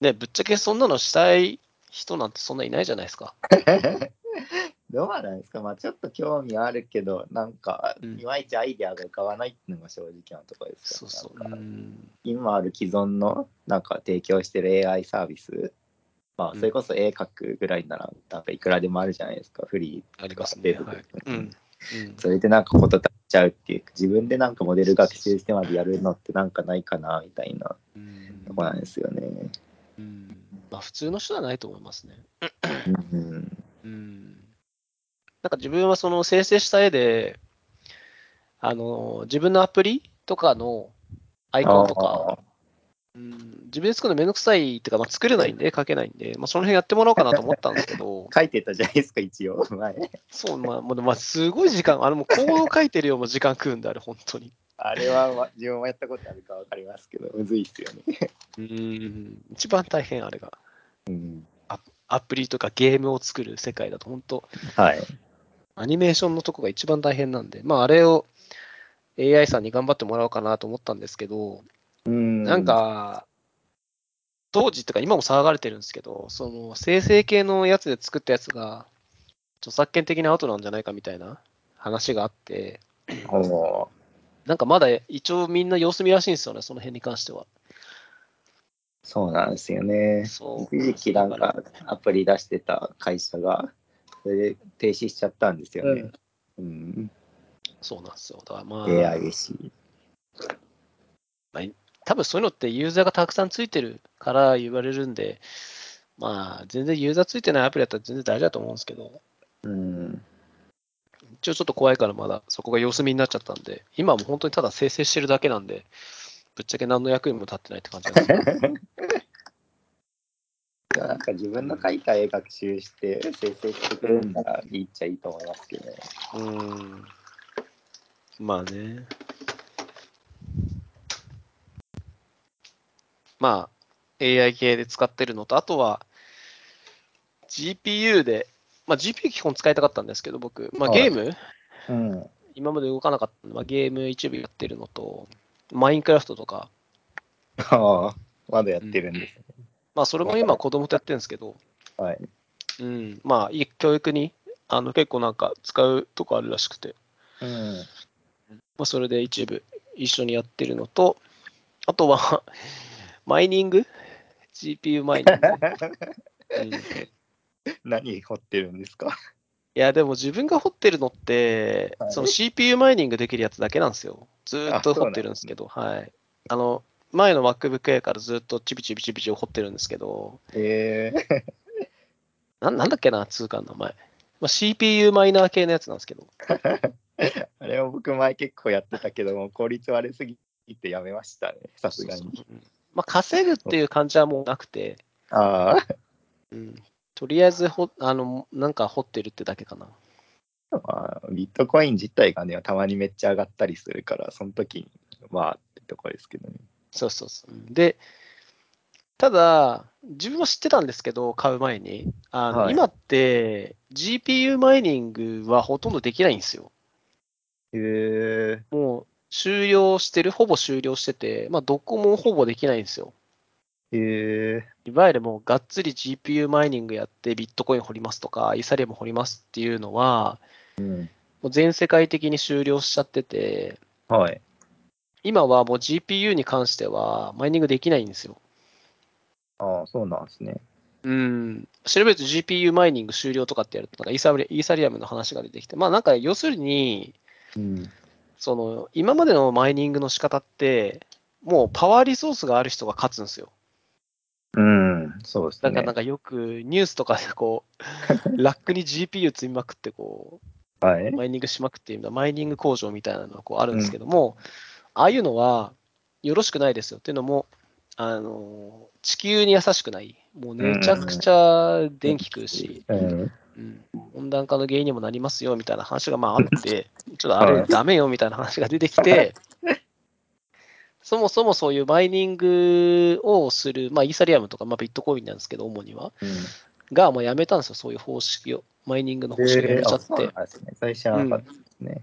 ね、ぶっちゃけそんなのしたい人なんてそんないないじゃないですか。どうなんですか？まあちょっと興味あるけど、なんか、うんいまいちアイデアが浮かばないっていうのが正直なところですよそうそう。今ある既存のなんか提供してる AI サービス、まあうんそれこそ絵描くぐらいなら、なんかいくらでもあるじゃないですか、フリー。ありますね。出るはい。うん。うんそれでなんかこと立っちゃうっていう、自分でなんかモデル学習してまでやるのってなんかないかなみたいなうんとこなんですよね。うんまあ普通の人はないと思いますね。うん。うん。なんか自分はその生成した絵で、あの、自分のアプリとかのアイコンとか、うん、自分で作るのめんどくさいっていうか、まあ、作れないんで、書けないんで、まあ、その辺やってもらおうかなと思ったんですけど、書いてたじゃないですか、一応、前。そう、まあ、もうまあ、すごい時間、あれもうコード書いてるようも時間食うんで、あれ、本当に。あれはま自分もやったことあるかわかりますけど、むずいっすよね。うん、一番大変、あれが。うん。アプリとかゲームを作る世界だと、本当、はい。アニメーションのとこが一番大変なんで、まあ、あれを AI さんに頑張ってもらおうかなと思ったんですけど、うん。なん、か、当時とか今も騒がれてるんですけど、その生成系のやつで作ったやつが、著作権的なアウトなんじゃないかみたいな話があって、なんかまだ一応みんな様子見らしいんですよね、その辺に関しては。そうなんですよね。そう一時期なんかアプリ出してた会社が、それで停止しちゃったんですよね。うん。そうなんですよ。だからまあ、AI し。多分そういうのってユーザーがたくさんついてるから言われるんで、まあ、全然ユーザーついてないアプリだったら全然大丈夫だと思うんですけど、うん。一応ちょっと怖いからまだそこが様子見になっちゃったんで、今はもう本当にただ生成してるだけなんで、ぶっちゃけ何の役にも立ってないって感じなんですよ。い やなんか自分の書いた絵学習して生成してくれるんならいいっちゃいいと思いますけどね。うーん。まあね。まあ、AI 系で使ってるのと、あとは GPU でまあ、GPU 基本使いたかったんですけど、僕、まあ、はいゲーム、うん。今まで動かなかったので、まあ、ゲーム一部やってるのと、マインクラフトとか、ああ、まだやってるんですね。まあ、それも今子供とやってるんですけど、はい。うん、まあ、いい教育にあの結構なんか使うとこあるらしくて、うん。まあ、それで一部一緒にやってるのと、あとは、マイニング ?GPU マイニング、うん。い何掘ってるんですか？や、でも自分が掘ってるのって、はいその CPU マイニングできるやつだけなんですよ。ずーっと掘ってるんですけど、はい。あの、前の MacBook Air からずっとチビチビチビチビ掘ってるんですけど、ええななんだっけな、通貨の名前。まあ、CPU マイナー系のやつなんですけど、あれは僕前結構やってたけども、効率悪すぎてやめましたね、さすがに。まあ、稼ぐっていう感じはもうなくて、あうん、とりあえずほあの、なんか掘ってるってだけかな。あ、まあ、ビットコイン自体がね、たまにめっちゃ上がったりするから、その時に、まあってとこですけどね。そうそうそう。で、ただ、自分も知ってたんですけど、買う前に。あのはい今って、GPU マイニングはほとんどできないんですよ。へえもう終了してる、ほぼ終了してて、まあ、どこもほぼできないんですよ。へえいわゆるもうがっつり GPU マイニングやってビットコイン掘りますとか、イーサリアム掘りますっていうのは、うん。もう全世界的に終了しちゃってて、はい。今はもう GPU に関してはマイニングできないんですよ。ああ、そうなんですね。うん。調べると GPU マイニング終了とかってやると、なんかイーサリイーサリアムの話が出てきて、まあなんか要するに、うん。その今までのマイニングの仕方って、もうパワーリソースがある人が勝つんですよ。うん、そうですね。なんかなんかよくニュースとかでこう、ラックに GPU 積みまくってこう、はい。マイニングしまくっていうのはマイニング工場みたいなのがこうあるんですけども、ああいうのはよろしくないですよっていうのも、あの地球に優しくない。もうめちゃくちゃ電気食うし、うん。うん、温暖化の原因にもなりますよみたいな話がまああって、ちょっとあれはい。ダメよみたいな話が出てきて、そもそもそういうマイニングをする、まあイーサリアムとか、まあ、ビットコインなんですけど、主には、がもうやめたんですよ、そういう方式を。マイニングの方式をやめちゃって。ね。最初はなかったですね。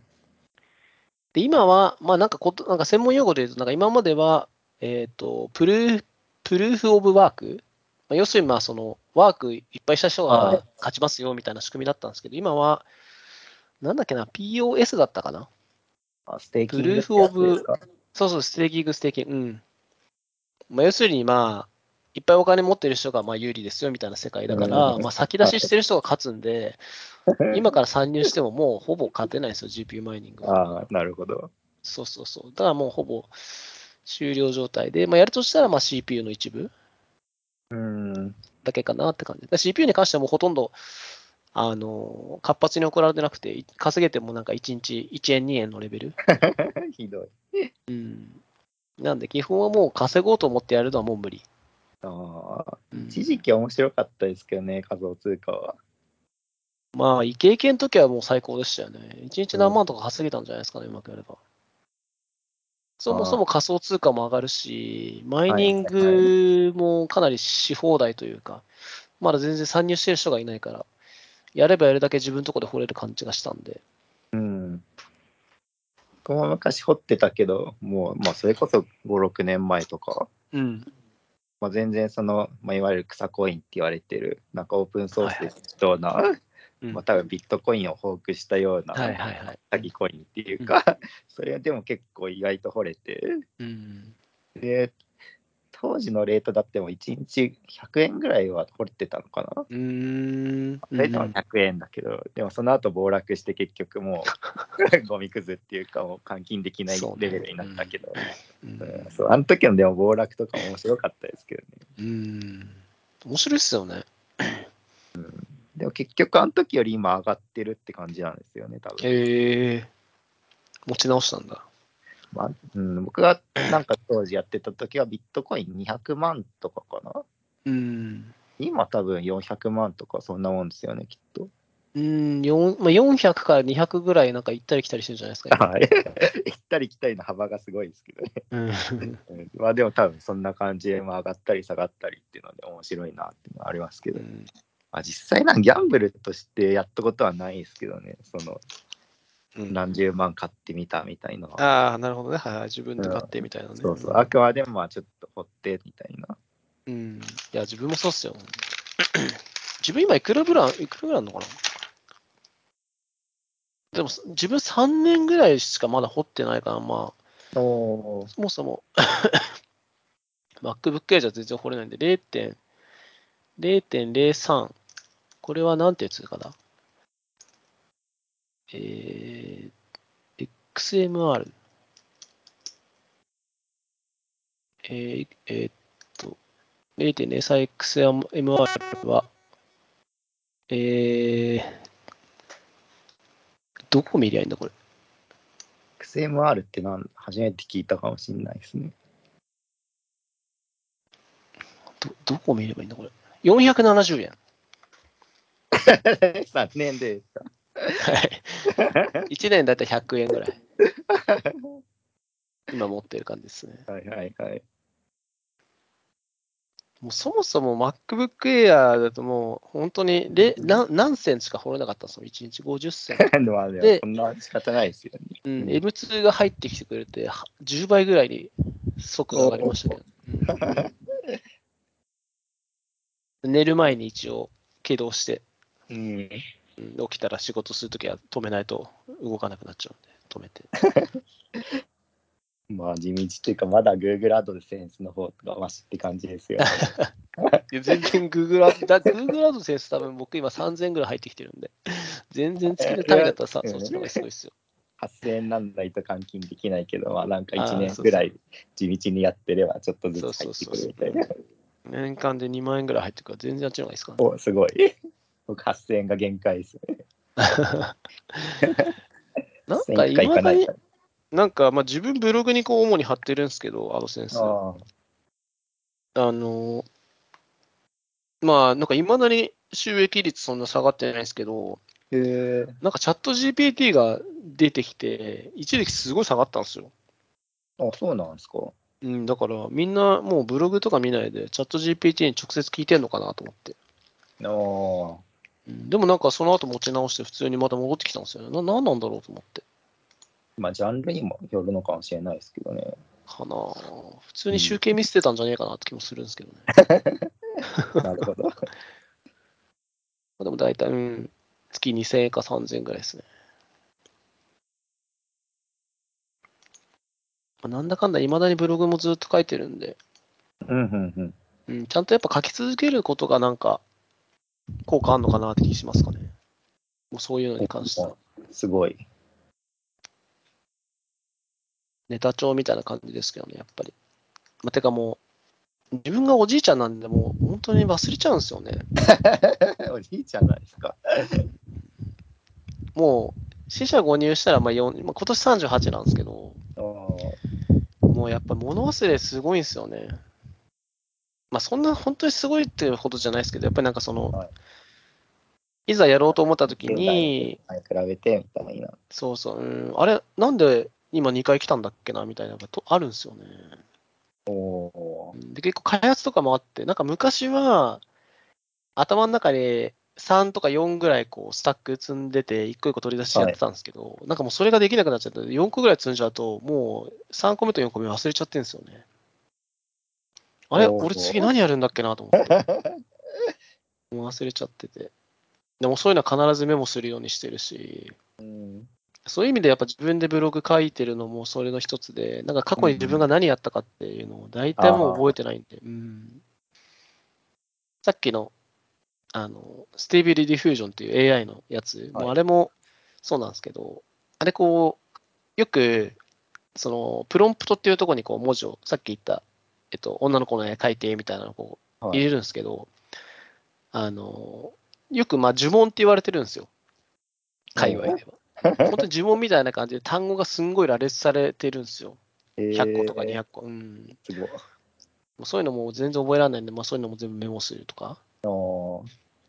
で、今は、まあなんかこと、なんか専門用語で言うと、なんか今までは、えっ、と、プルー、 Proof of Work、まあ、要するにまあその、ワークいっぱいした人はいが勝ちますよみたいな仕組みだったんですけど、今は、なんだっけな、POS だったかなあ staking ってやつですか？そうそう、 staking、staking。うん。まあ、要するに、まあ、いっぱいお金持ってる人がまあ有利ですよみたいな世界だから、うんまあ、先出ししてる人が勝つんで、今から参入してももうほぼ勝てないですよ、GPU マイニングは。ああ、なるほど。そうそうそう。だからもうほぼ終了状態で、まあ、やるとしたらまあ CPU の一部うん。だけかなって感じ。CPU に関してはもうほとんど、あの、活発に行われてなくて、稼げてもなんか1日1円、2円のレベル。ひどい。うん。なんで、基本はもう稼ごうと思ってやるのはもう無理。あ一時期面白かったですけどね、仮想通貨は。まあ、イケイケの時はもう最高でしたよね。1日何万とか稼げたんじゃないですかね、うまくやれば。そもそも仮想通貨も上がるし、マイニングもかなりし放題というか、まだ全然参入してる人がいないから、やればやるだけ自分のとこで掘れる感じがしたんで。うん。僕も昔掘ってたけど、もう、まあ、それこそ5、6年前とか、うん。まあ、全然その、まあ、いわゆる草コインって言われてる、なんかオープンソースで適当な、うん。まあ、多分ビットコインをフォークしたような、はいはいはい。詐欺コインっていうか、それはでも結構意外と掘れて、うん。で、当時のレートだっても1日100円ぐらいは掘ってたのかな？うーん。それでも100円だけど、でもその後暴落して結局もう ゴミくずっていうかもう換金できないレベルになったけど、ううんんそうあの時のでも暴落とか面白かったですけどね。うん。面白いっすよね。でも結局あの時より今上がってるって感じなんですよね、多分。へえ。持ち直したんだ。まあうん、僕がなんか当時やってた時はビットコイン200万とかかな。うん。今多分400万とかそんなもんですよね、きっと。うん、4まあ、400から200ぐらいなんか行ったり来たりしてるんじゃないですか。今はい。行ったり来たりの幅がすごいですけどね。うんうん まあでも多分そんな感じでまあ上がったり下がったりっていうので面白いなっていうのはありますけど。うんまあ、実際なんギャンブルとしてやったことはないですけどね、そのうん何十万買ってみたみたいな。ああ、なるほどね。はいはい。自分で買ってみたいなね。そうそう、あくまでもまあちょっと掘ってみたいな。うん。いや、自分もそうっすよ。自分今いくらぐらい、いくらぐらいあるのかな？でも、自分3年ぐらいしかまだ掘ってないから、まあ、おそもそも MacBook Air じゃ全然掘れないんで、0. 0.03。これはなんてやつかな？えー、XMR。えー、えーっと、0.03XMR は、えー、どこ見りゃいいんだ、これ？XMR ってなん初めて聞いたかもしれないですね。ど、どこ見ればいいんだ、これ？470円。3年で。1年だいたい100円ぐらい。今持ってる感じですね。はいはいはい。もうそもそも MacBook Air だともう本当にれ何何センチしか掘れなかったんですよ。1日50センチ。でそんな仕方ないですよね。うん、M2 が入ってきてくれて、は10倍ぐらいに速度上がりましたけど。うん寝る前に一応起動して、うん。うん起きたら仕事するときは止めないと動かなくなっちゃうんで、止めて。まあ地道っていうか、まだ Google アドセンスの方がマシって感じですよ。いや全然 Google アド、だ Google アドセンス多分僕今3000円ぐらい入ってきてるんで、全然月の単位だったらさ、うんそっちの方がすごいですよ。8000円なんないと換金できないけど、まあなんか1あーそう年ぐらい地道にやってればちょっとずつ入ってくるみたいな。年間で2万円ぐらい入ってるから全然あっちの方がいいですからね。お、すごい。僕8000円が限界ですね。なん1000か円い今だにかなんかまあ自分ブログにこう主に貼ってるんですけど、アドセンス。ら。ああの、まあなんかいまだに収益率そんな下がってないですけど。なんかチャット GPT が出てきて、一時期すごい下がったんですよ。あ、そうなんですか。うん、だからみんなもうブログとか見ないで、チャット GPT に直接聞いてんのかなと思って。ああ。うんでもなんかその後持ち直して普通にまた戻ってきたんですよね。な、なんなんだろうと思って。まあジャンルにもよるのかもしれないですけどね。かなぁ普通に集計見捨てたんじゃねえかなって気もするんですけどね。なるほど。まあでも大体、うん、月2000円か3000円ぐらいですね。まあなんだかんだ、いまだにブログもずっと書いてるんで、うんうんうん。うん、ちゃんとやっぱ書き続けることがなんか、効果あるのかなって気しますかね。もうそういうのに関しては。すごい。ネタ帳みたいな感じですけどね、やっぱり。まあ、てかもう、自分がおじいちゃんなんで、もう本当に忘れちゃうんですよね。おじいちゃんなんですか？もう、死者誤入したら、まあ、4まあ、今年38なんですけど、あもうやっぱ物忘れすごいんですよね。まあそんな本当にすごいっていうほどじゃないですけど、やっぱりなんかその、はいい、ざやろうと思った時に、あ。比べてみたいな。そうそう、うん、あれ、なんで今2回来たんだっけなみたいなのがとあるんですよね。おで、結構開発とかもあって、なんか昔は頭の中で3とか4ぐらいこうスタック積んでて、1個1個取り出してやってたんですけど、なんかもうそれができなくなっちゃって、4個ぐらい積んじゃうと、もう3個目と4個目忘れちゃってるんですよね。あれ？俺次何やるんだっけなと思って。もう忘れちゃってて。でもそういうのは必ずメモするようにしてるし、うん。そういう意味でやっぱ自分でブログ書いてるのもそれの一つで、なんか過去に自分が何やったかっていうのを大体もう覚えてないんで、うん。さっきの、あの、ステービルディフュージョンっていう AI のやつ、はいもうあれもそうなんですけど、あれこう、よく、その、プロンプトっていうところにこう文字を、さっき言った、えっと、女の子の絵描いてみたいなのをこうはい入れるんですけど、あの、よくまあ呪文って言われてるんですよ。界隈では。本当に呪文みたいな感じで単語がすんごい羅列されてるんですよ。100個とかえー200個。うん。すごい。もうそういうのも全然覚えられないんで、まあそういうのも全部メモするとか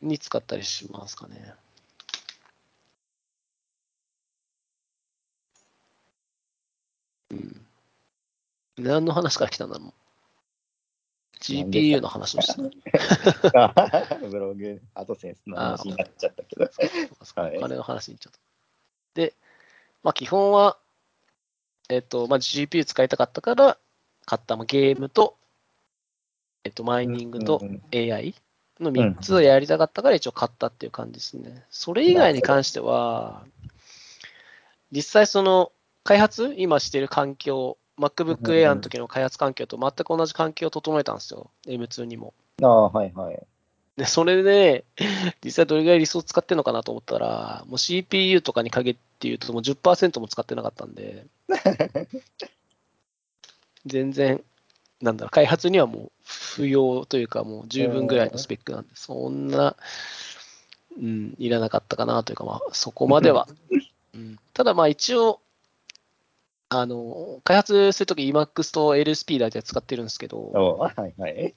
に使ったりしますかね。うん。何の話から来たんだろう。GPU の話をした。ブログ、アドセンスの話になっちゃったけど。お金の話にちょっと。で、まあ基本は、えっ、と、まあ GPU 使いたかったから買った、まあ、ゲームと、えっ、と、マイニングとうん AI の3つをやりたかったから一応買ったっていう感じですね。それ以外に関しては、実際その開発、今してる環境、MacBook うん Air の時の開発環境と全く同じ環境を整えたんですよ。M2 にも。ああ、はいはい。で、それで、実際どれぐらいリソース使ってるのかなと思ったら、もう CPU とかに限って言うともう10%も使ってなかったんで、全然、なんだろう、開発にはもう不要というか、もう十分ぐらいのスペックなんで、そんな、うん、いらなかったかなというか、まあ、そこまでは。うん、ただ、まあ一応、あの、開発するとき Emacs と LSP 大体使ってるんですけど、おはいはい。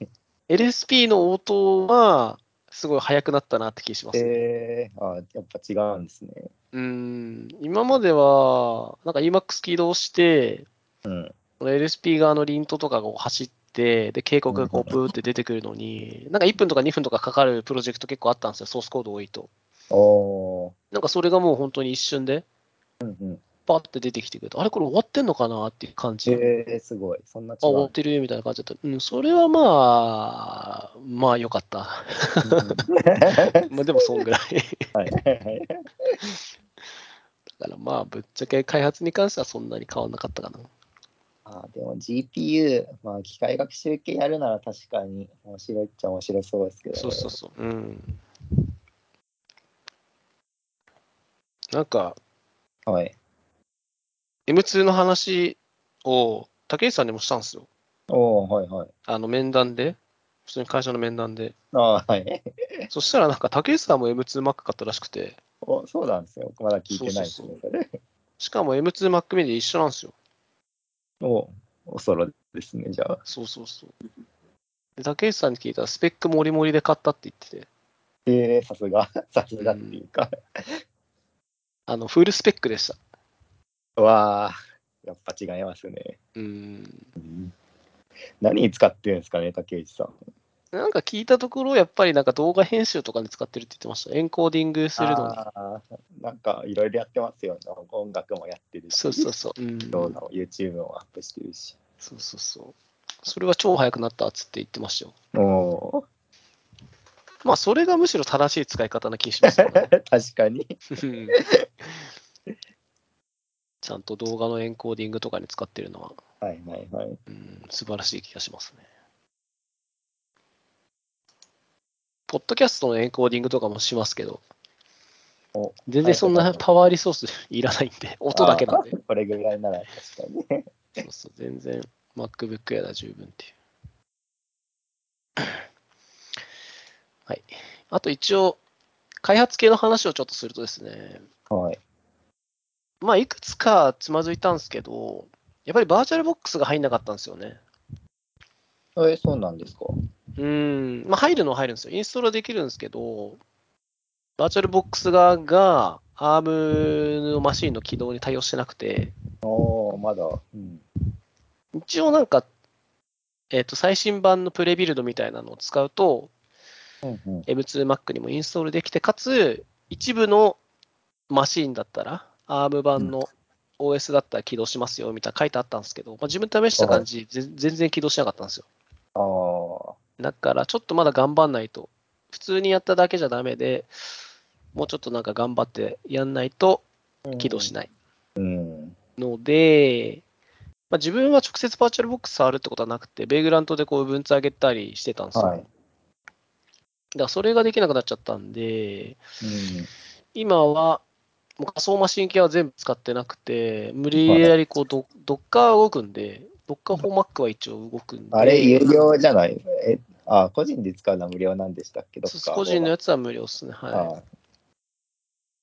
LSP の応答は、すごい速くなったなって気がします。えー、あやっぱ違うんですね。うん、今までは、なんか Emacs 起動して、うん。LSP 側のリントとかが走って、で、警告がこうブーって出てくるのに、なんか1分とか2分とかかかるプロジェクト結構あったんですよ、ソースコード多いと。なんかそれがもう本当に一瞬で、うんうん。パッて出てきてくれて、あれこれ終わってんのかなっていう感じ。えー、すごい。そんな違あ、終わうっ。てるみたいな感じだった。うん、それはまあ、まあ良かった。まあでもそんぐらい。はいはい。だからまあ、ぶっちゃけ開発に関してはそんなに変わんなかったかな。あでも GPU、まあ、機械学習系やるなら確かに面白いっちゃ面白そうですけど、ね。そうそうそう。うん。なんか、はい。M2 の話を竹内さんにもしたんですよ。おおはいはい。あの面談で、普通に会社の面談で。あーはい。そしたらなんか竹内さんも M2Mac 買ったらしくて、おそうなんですよ。まだ聞いてないですね、そうそれ。しかも M2Mac mini 一緒なんですよ。おおそろですね、じゃあ。そうそうそう。で竹内さんに聞いたらスペックもりもりで買ったって言ってて、えー、さすが、さすがっていうか。あの、フルスペックでした。わあ、やっぱ違いますね。うん。何に使ってるんですかね、竹内さん。なんか聞いたところ、やっぱりなんか動画編集とかに使ってるって言ってました。エンコーディングするのに。なんかいろいろやってますよね。音楽もやってるし、そうそうそう。うん、動画も YouTube もアップしてるし。そうそうそう。それは超速くなったっつって言ってましたよ。おおまあ、それがむしろ正しい使い方な気がしますよね。確かに。うんちゃんと動画のエンコーディングとかに使ってるのは、はいはいはい。うん、素晴らしい気がしますね。ポッドキャストのエンコーディングとかもしますけどお、全然そんなパワーリソースいらないんで、音だけなんで。これぐらいなら確かに。そうそう、全然 MacBook やだ十分っていう。はい。あと一応、開発系の話をちょっとするとですね、はい。まあ、いくつかつまずいたんですけど、やっぱりバーチャルボックスが入んなかったんですよね。えー、そうなんですか？うん、まあ、入るのは入るんですよ。インストールはできるんですけど、バーチャルボックス側が ARM のマシンの起動に対応してなくて、おおまだ。うん。一応なんか、えっ、と、最新版のプレビルドみたいなのを使うと、うんうん、M2Mac にもインストールできて、かつ、一部のマシンだったら、ARM 版の OS だったら起動しますよ、みたいな書いてあったんですけど、まあ、自分試した感じ、ぜ全然起動しなかったんですよ。ああ。だから、ちょっとまだ頑張んないと。普通にやっただけじゃダメで、もうちょっとなんか頑張ってやんないと起動しないうん。ので、まあ、自分は直接バーチャルボックス触るってことはなくて、ベイグラントでこう分つ上げたりしてたんですよ。はい。だからそれができなくなっちゃったんで、うん。今は仮想マシン系は全部使ってなくて、無理やりこうドドッカー動くんで、ドッカーフォーマックは一応動くんで、あれ、有料じゃない？え、あ、個人で使うのは無料なんでしたっけ？個人のやつは無料ですね。はい。あ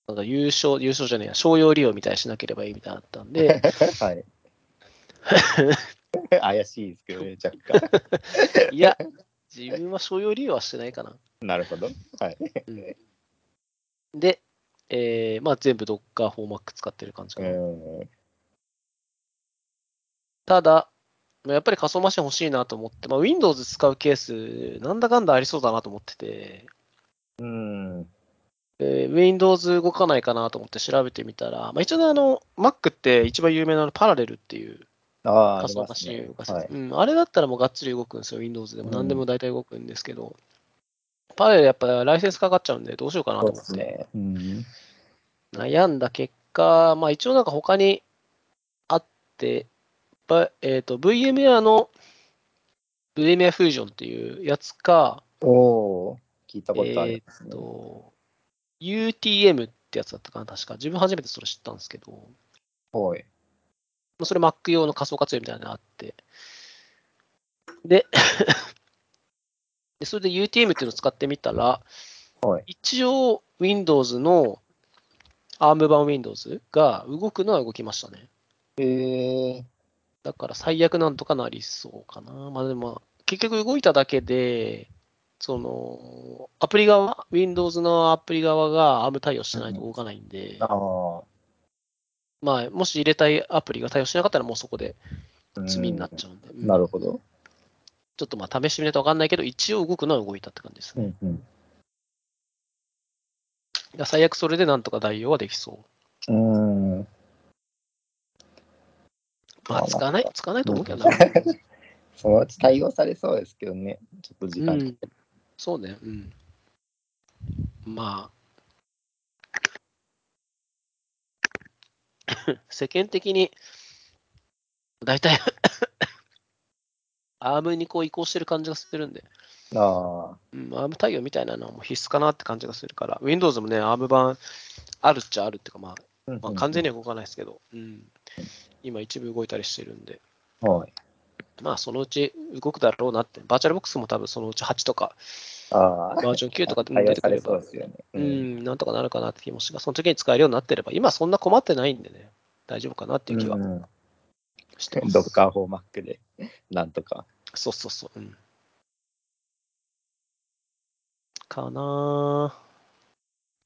なんか優勝、優勝じゃねえや、商用利用みたいにしなければいいみたいなのあったんで、はい。怪しいですけどね、若干。いや、自分は商用利用はしてないかな。なるほど。はい。うんで、えーまあ、全部 Docker フォーマック使ってる感じかな。うん。ただ、やっぱり仮想マシン欲しいなと思って、まあ、Windows 使うケース、なんだかんだありそうだなと思ってて、うん。で Windows 動かないかなと思って調べてみたら、まあ、一応ね、あの、Mac って一番有名なのパラレルっていうああ、あ仮想マシンを動か。せる、はい。うん、あれだったらもうがっつり動くんですよ、Windows でも。うん何でも大体動くんですけど、パラレルやっぱライセンスかかっちゃうんで、どうしようかなと思って、ね。うん。悩んだ結果、まあ一応なんか他にあって、ばえっ、と、VMware の VMware Fusion っていうやつか、おお聞いたことあえっ、りますね。と、UTM ってやつだったかな、確か。自分初めてそれ知ったんですけど、はい。まあそれ Mac 用の仮想活用みたいなのがあって、で、でそれで UTM っていうのを使ってみたら、はい一応 Windows の ARM 版 Windows が動くのは動きましたね。へえだから最悪なんとかなりそうかな。まあでも、結局動いただけで、その、アプリ側、Windows のアプリ側が ARM 対応してないと動かないんで、ああ。まあ、もし入れたいアプリが対応しなかったらもうそこでうん積みになっちゃうんで、うんなるほど。ちょっとまあ試してみないと分かんないけど、一応動くのは動いたって感じですね。うんうん。最悪それでなんとか代用はできそう。うん。まあ、まあ使わない、使わないと思うけどな。そのうち対応されそうですけどね。ちょっと時間かけて。そうね、うん。まあ、世間的に、大体、 Arm にこう移行してる感じがするんで、あうん、 Arm 対応みたいなのはもう必須かなって感じがするから、Windows もね、 Arm 版あるっちゃあるっていうか、まあ、あ。まあ、完全には動かないですけど、うん、今一部動いたりしてるんで、はい。まあ、そのうち動くだろうなって、 VirtualBox も多分そのうち8とか、ああ。バージョン9とかで出てくればう。ん、なんとかなるかなって気もしが、その時に使えるようになってれば、今そんな困ってないんでね、大丈夫かなっていう気はうんしてます。ドッカーフォーマックで、なんとか。そうそうそう。うん、かな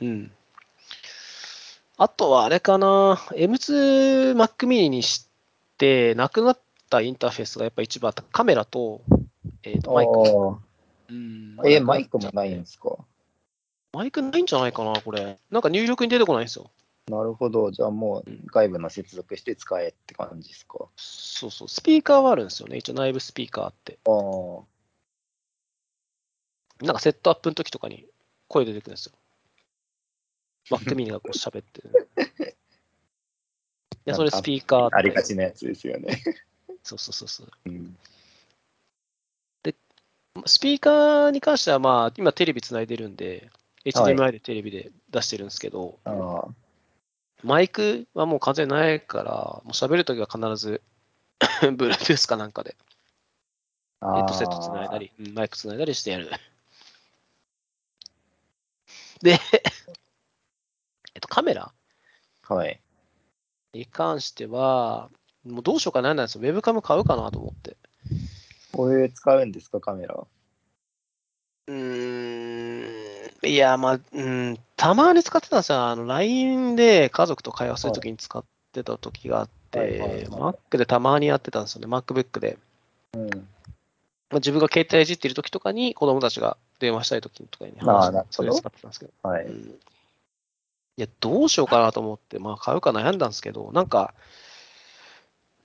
うん。あとはあれかな M2 Mac mini にして、なくなったインターフェースがやっぱ一番あった。カメラと、えーとマイク。あうんあ。え、マイクもないんですか？マイクないんじゃないかな、これ。なんか入力に出てこないんですよ。なるほど。じゃあもう外部の接続して使えって感じですか？そうそう。スピーカーはあるんですよね。一応内部スピーカーあって。ああ。なんかセットアップの時とかに声出てくるんですよ。Mac mini がこう喋ってる。で、それスピーカーありがちなやつですよね。そうそうそうそう。うん。スピーカーに関しては、まあ、今テレビつないでるんで、HDMI でテレビで出してるんですけど、ああ。マイクはもう完全にないから、もう喋るときは必ず Bluetooth かなんかでヘッドセットつないだり、うんマイクつないだりしてやる。で、えっと、カメラ？はい。に関しては、もうどうしようかななんですよ。ウェブカム買うかなと思って。これ使うんですか、カメラ。うーん、いや、まあ、うん、たまに使ってたんですよ。あの、LINE で家族と会話するときに使ってた時があって、はいはいはい Mac でたまにやってたんですよね。MacBook で。うん。まあ、自分が携帯いじってる時とかに子供たちが電話したい時とかに話なるほどそれで使ってたんですけど。はい。うんいや、どうしようかなと思って、まあ、買うか悩んだんですけど、なんか、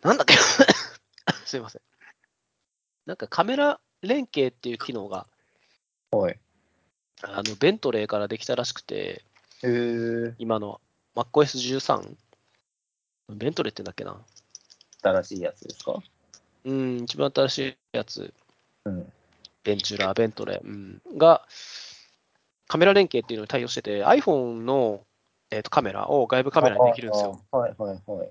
なんだっけ、すいません。なんかカメラ連携っていう機能が、はい。あの、ベントレーからできたらしくて。今の MacOS13? ベントレーってんだっけな。新しいやつですか？うん、一番新しいやつ、うん。ベンチュラー、ベントレー、うん、が、カメラ連携っていうのに対応してて、iPhone の、えーとカメラを外部カメラにできるんですよ。はいはいはい。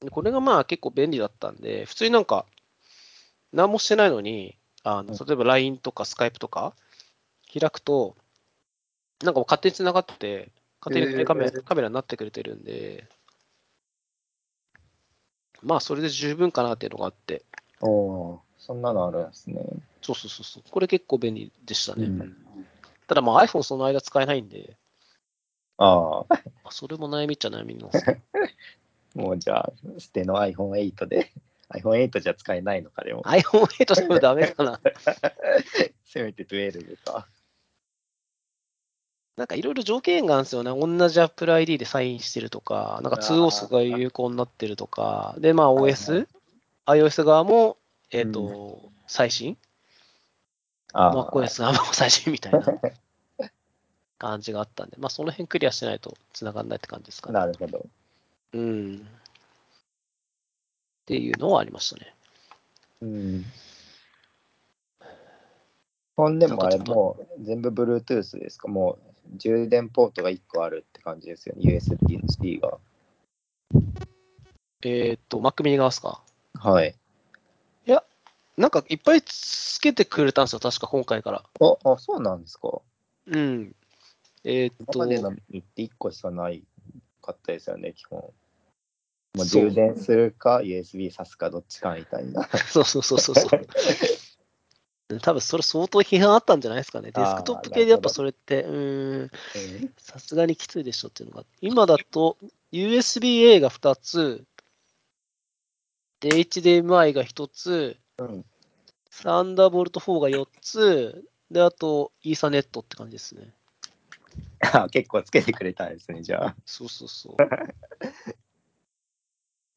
でこれがまあ結構便利だったんで、普通になんか、何もしてないのに、あのうん例えば LINE とか Skype とか開くと、なんかもう勝手に繋がってて、勝手にカメ,、カメラになってくれてるんで、まあそれで十分かなっていうのがあって、おおー、そんなのあるんですね。そうそうそうそう、これ結構便利でしたね。うんただまあ iPhone その間使えないんで、ああ。それも悩みっちゃ悩みなんですけど もうじゃあ、捨ての iPhone8 で iPhone8 じゃ使えないのか、でも。iPhone8 でもダメかな。せめて12か。なんかいろいろ条件があるんですよね。同じ Apple ID でサインしてるとか、なんか 2OS が有効になってるとか、で、まあはい OS、iOS 側も、えっ、と、最新、あ MacOS 側も最新みたいな 感じがあったんで、まあその辺クリアしてないと繋がんないって感じですかね。なるほど。うん。っていうのはありましたね。うん。ほんでもあれもう全部 Bluetooth ですか？もう充電ポートが1個あるって感じですよね。USB の C が。えっ、と、Mac mini 側ですか？はい。なんかいっぱいつけてくれたんですよ、確か今回から。あ、あそうなんですか？うん。えっ、と、今までの3って1個しかないかったですよね、基本。もうそう充電するか USB 挿すかどっちかみたいな。そうそうそうそうそう。多分それ相当批判あったんじゃないですかね。デスクトップ系でやっぱそれって、うーん、さすがにきついでしょっていうのが。今だと USB-A が2つ、で HDMI が1つ、うん。サンダーボルト4が4つ、で、あとイーサネットって感じですね。あ結構つけてくれたんですね、じゃあ。そうそうそう。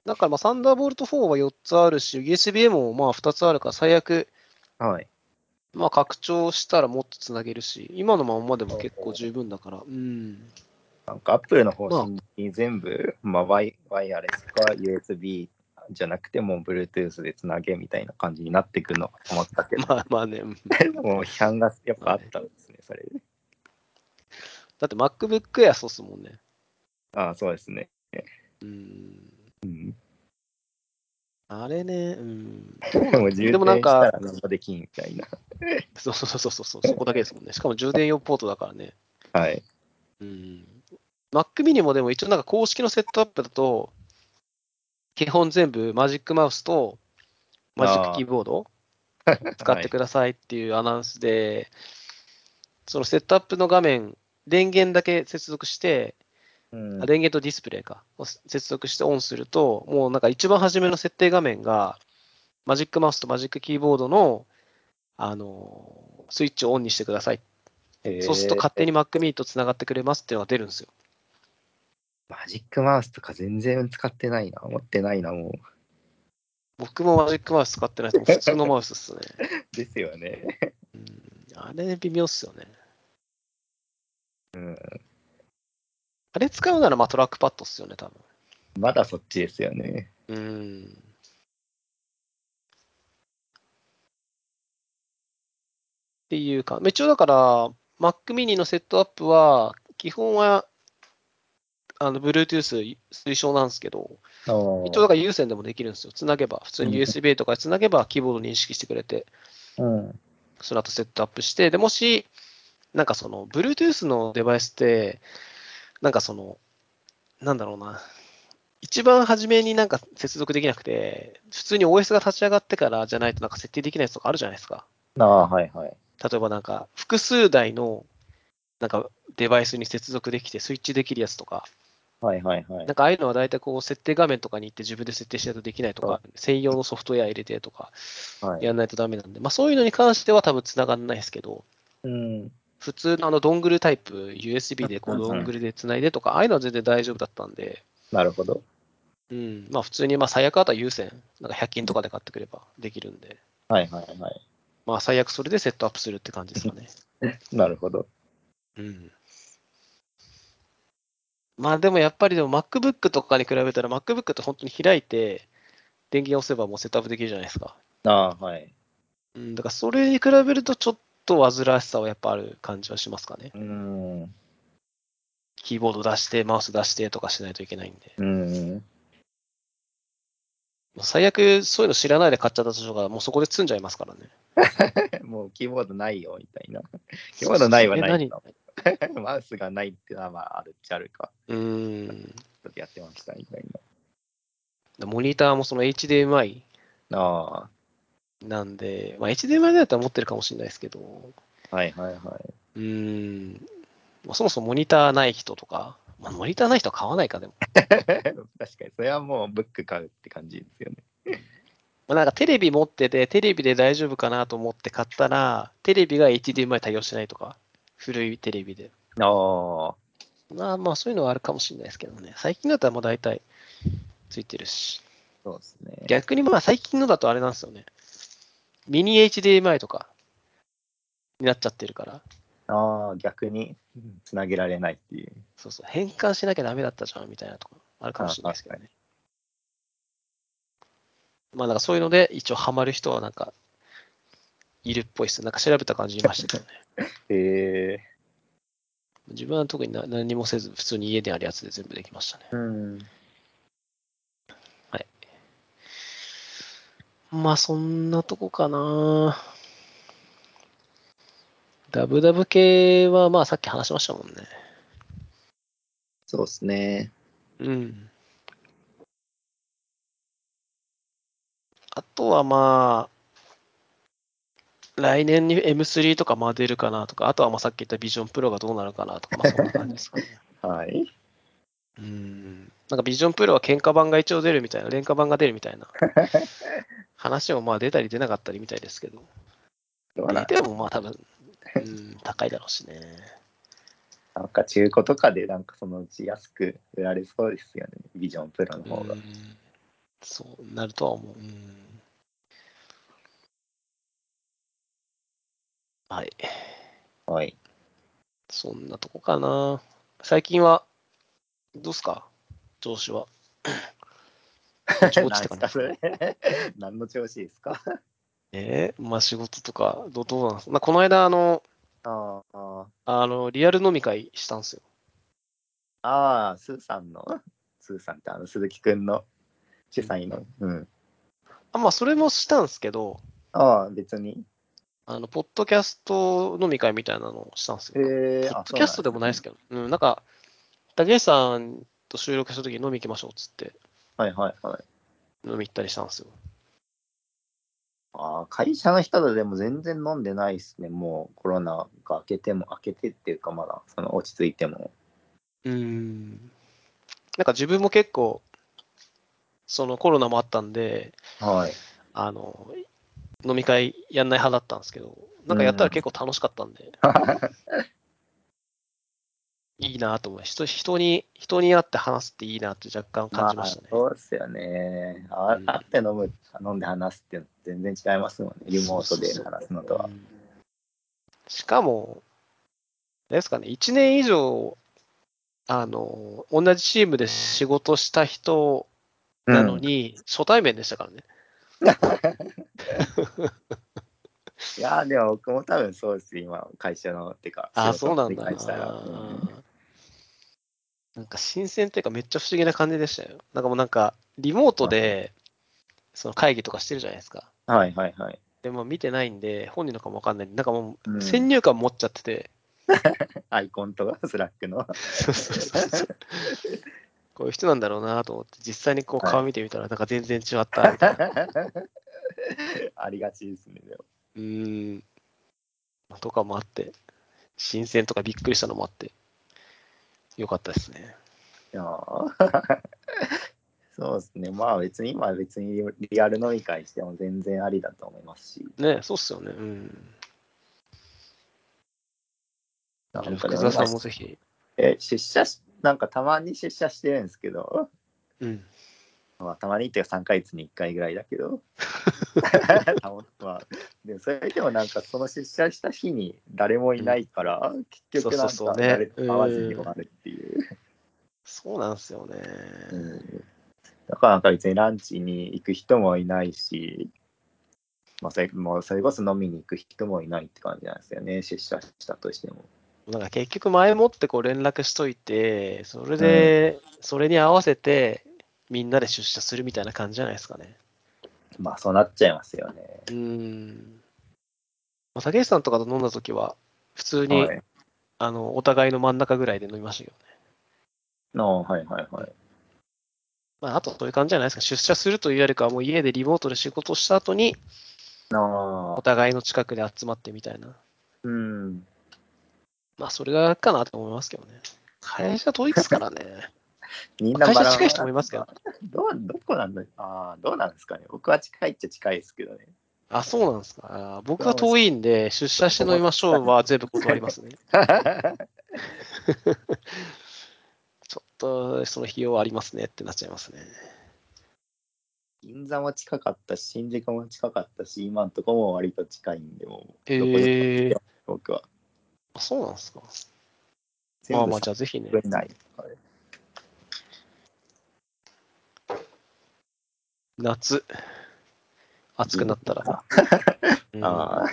だからまあサンダーボルト4は4つあるし、USB-A もまあ2つあるから最悪、はい。まあ拡張したらもっとつなげるし、今のままでも結構十分だから、うん。なんか Apple の方まあ針に全部、まあ、ワイワイヤレスか USB じゃなくてもう Bluetooth でつなげみたいな感じになってくるのかと思ったけど、まあまあね、うんもう批判がやっぱあったんですね、それで。だって MacBook Air そうっすもんね。ああ、そうですね。うん。うん、あれね、うん。もなん電したらか、何もできんみたいな。そうそうそうそうそこだけですもんね。しかも充電用ポートだからね。はい。うん。Mac mini もでも一応なんか公式のセットアップだと、基本全部 Magic Mouse と Magic Keyboard 使ってくださいっていう アナウンスで、そのセットアップの画面、電源だけ接続して、うんあ電源とディスプレイか、を接続してオンすると、もうなんか一番初めの設定画面が、 Magic Mouse と Magic Keyboard の、あの、スイッチをオンにしてください。そうすると勝手に Mac mini と繋がってくれますっていうのが出るんですよ。マジックマウスとか全然使ってないな。持ってないな、もう。僕もマジックマウス使ってないです。普通のマウスですね。ですよね。うん、あれ微妙っすよね。うん。あれ使うならまあトラックパッドっすよね、多分。まだそっちですよね。うん。っていうか、一応だから、Mac mini のセットアップは、基本は、あの、Bluetooth 推奨なんですけど、一応だから有線でもできるんですよ。つなげば、普通にうん USB とかでつなげば、キーボード認識してくれて、うん。その後セットアップして、で、もし、なんかその、Bluetooth のデバイスって、なんかその、なんだろうな、一番初めになんか接続できなくて、普通に OS が立ち上がってからじゃないとなんか設定できないやつとかあるじゃないですか。ああ、はいはい。例えばなんか、複数台の、なんかデバイスに接続できてスイッチできるやつとか、はいはいはいなん。かああいうのは大体こう設定画面とかに行って自分で設定しないとできないとか、専用のソフトウェア入れてとかはい、やらないとダメなんで、まあそういうのに関しては多分繋がんないですけど、うん。普通のあのドングルタイプ、USB でこうドングルで繋いでとか、ああいうのは全然大丈夫だったんで、なるほど。うん、まあ普通にまあ最悪あとは有線、なんか100均とかで買ってくればできるんで、はいはいはい。まあ最悪それでセットアップするって感じですかね。なるほど。うん。まあでもやっぱりでも MacBook とかに比べたら MacBook って本当に開いて電源押せばもうセットアップできるじゃないですか。ああ、はい。うん、だからそれに比べるとちょっと煩わしさはやっぱある感じはしますかね。うん。キーボード出して、マウス出してとかしないといけないんで。うん。最悪そういうの知らないで買っちゃった人がもうそこで積んじゃいますからね。もうキーボードないよみたいな。キーボードないはない。マウスがないっていうのはまああるっちゃあるか。何うーん。ちょっとやってましたみたいモニターもその HDMI な。ああ。なんで、まあ、HDMI だったら持ってるかもしれないですけど、はいはいはい。うーん。まあそもそもモニターない人とか、まあ、モニターない人は買わないか、でも。確かに、それはもうブック買うって感じですよね。まあ、なんかテレビ持ってて、テレビで大丈夫かなと思って買ったら、テレビが HDMI 対応してないとか、古いテレビで。ああ。まあまあ、そういうのはあるかもしれないですけどね。最近だったらもう大体ついてるし。そうですね。逆にまあ最近のだとあれなんですよね。ミニ HDMI とかになっちゃってるから。ああ、逆につなげられないっていう。そうそう。変換しなきゃダメだったじゃんみたいなとこあるかもしれないですけどね。まあなんかそういうので一応ハマる人はなんかいるっぽいです。なんか調べた感じいましたけどね。へえ自分は特にな何もせず、普通に家であるやつで全部できましたね。うん。まあそんなとこかな。ダブダブ系はまあさっき話しましたもんね。そうですね。うん。あとはまあ、来年に M3 とかまあ出るかなとか、あとはまあさっき言ったビジョンプロがどうなるかなとか、まあそんな感じですかね。はい。うん。なんかビジョンプロは喧嘩版が一応出るみたいな、廉価版が出るみたいな 話もまあ出たり出なかったりみたいですけど、出てもまあ多分、うん、高いだろうしね。なんか中古とかでなんかそのうち安く売られそうですよね。ビジョンプロの方が。うん、そうなるとは思う。うん、はい。はい。そんなとこかな。最近は、どうっすか？調子は。ぼちてかそれ 何の調子ですか？えーまあ仕事とか、どどうなんですか、まあ、この間、あの、ああ。あの、リアル飲み会したんですよ。ああ、スーさんの、スーさんってあの鈴木くんの？主催の？うん。あまあ、それもしたんですけど、ああ、別に。あの、ポッドキャスト飲み会みたいなのをしたんですよ。ええポッドキャストでもないですけど、うん、なんか、竹内さんと収録した時に飲み行きましょうっつって、はいはいはい。飲み行ったりしたんですよ。ああ、会社の人とでも全然飲んでないですね。もうコロナが明けても、明けてっていうかまだ、その落ち着いても。うん。なんか自分も結構、そのコロナもあったんで、はい。あの、飲み会やんない派だったんですけど、なんかやったら結構楽しかったんで、いいなと思い人人に、人に会って話すっていいなって若干感じましたね。あ、そうですよね。あうん会って飲む、飲んで話すって全然違いますもんね。リモートで話すのとはう。んしかも、ですかね、1年以上、あの、同じチームで仕事した人なのに、初対面でしたからね。いやーでも僕も多分そうです今会社のってかあ、仕事のそうなんだ。理解したら、うんうんなんか新鮮っていうかめっちゃ不思議な感じでしたよ。なんかもうなんか、リモートで、その会議とかしてるじゃないですか。はいはいはい。でも見てないんで、本人のかもわかんない。んで、なんかもううん。先入観持っちゃってて、アイコンとか？ Slack の？そうそうそう。こういう人なんだろうなと思って、実際にこうはい。顔見てみたら、なんか全然違ったみたいな。ありがちですねでも。うーん。とかもあって、新鮮とかびっくりしたのもあって、よかったですね。いやー そうですねまあ別に今は別にリアル飲み会しても全然ありだと思いますしね、そうっすよね。うん。なんか福澤さんもぜひ。え出社しなんかたまに出社してるんですけどうん。まあ、たまにっていうか3ヶ月に1回ぐらいだけど。たままあ、でもそれでもなんかその出社した日に誰もいないから、結局なんか誰と会わずに終わるっていう、そうなんですよね。うん。だからなんか別にランチに行く人もいないし、まあ、それもうそれこそ飲みに行く人もいないって感じなんですよね。出社したとしても。なんか結局前もってこう連絡しといて、それで、それに合わせてみんなで出社するみたいな感じじゃないですかね。まあそうなっちゃいますよねうーん。まあ、竹内さんとかと飲んだ時は、普通に、はいあの、お互いの真ん中ぐらいで飲みましたけどね。のはいはいはいまあ、あとそういう感じじゃないですか。出社するというよりかは、もう家でリモートで仕事をした後に、のお互いの近くで集まってみたいな。うんまあ、それがかなと思いますけどね。会社遠いですからね。みんなバラ近い人もいますけど。どこなんだああ、どうなんですかね。僕は近いっちゃ近いですけどね。あ、そうなんですか。あ僕は遠いんで、出社して飲みましょうは全部断りますね。ちょっと、その費用ありますねってなっちゃいますね。銀座も近かったし、新宿も近かったし、今のとこも割と近いんで、もう、へどこでえも僕は。あそうなんですか。まあまあ、じゃあぜひね。分ない。夏、暑くなったら。うんああ、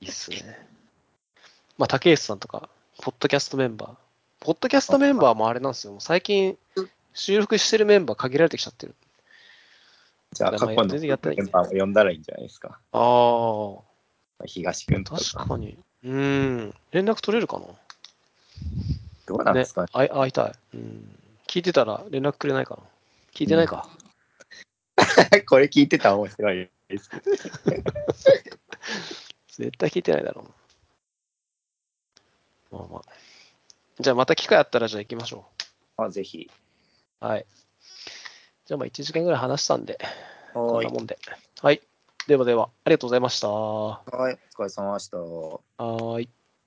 いいっすね。まあ、竹内さんとか、ポッドキャストメンバー。ポッドキャストメンバーもあれなんですよ。もう最近、収録してるメンバー限られてきちゃってる。じゃあ、過去の全然やってないメンバーも呼んだらいいんじゃないですか。あ東君あ、とか。確かに。うん。連絡取れるかな？どうなんですかね。会い会いたい。うん。聞いてたら連絡くれないかな聞いてないか。これ聞いてたら面白いです。絶対聞いてないだろうな。まあまあ。じゃあまた機会あったらじゃあ行きましょあぜひ。う。はい。じゃあまあ1時間ぐらい話したんで、こはい。んなもんで。はい。ではでは、ありがとうございました。ははい。お疲れ様でした。ーい。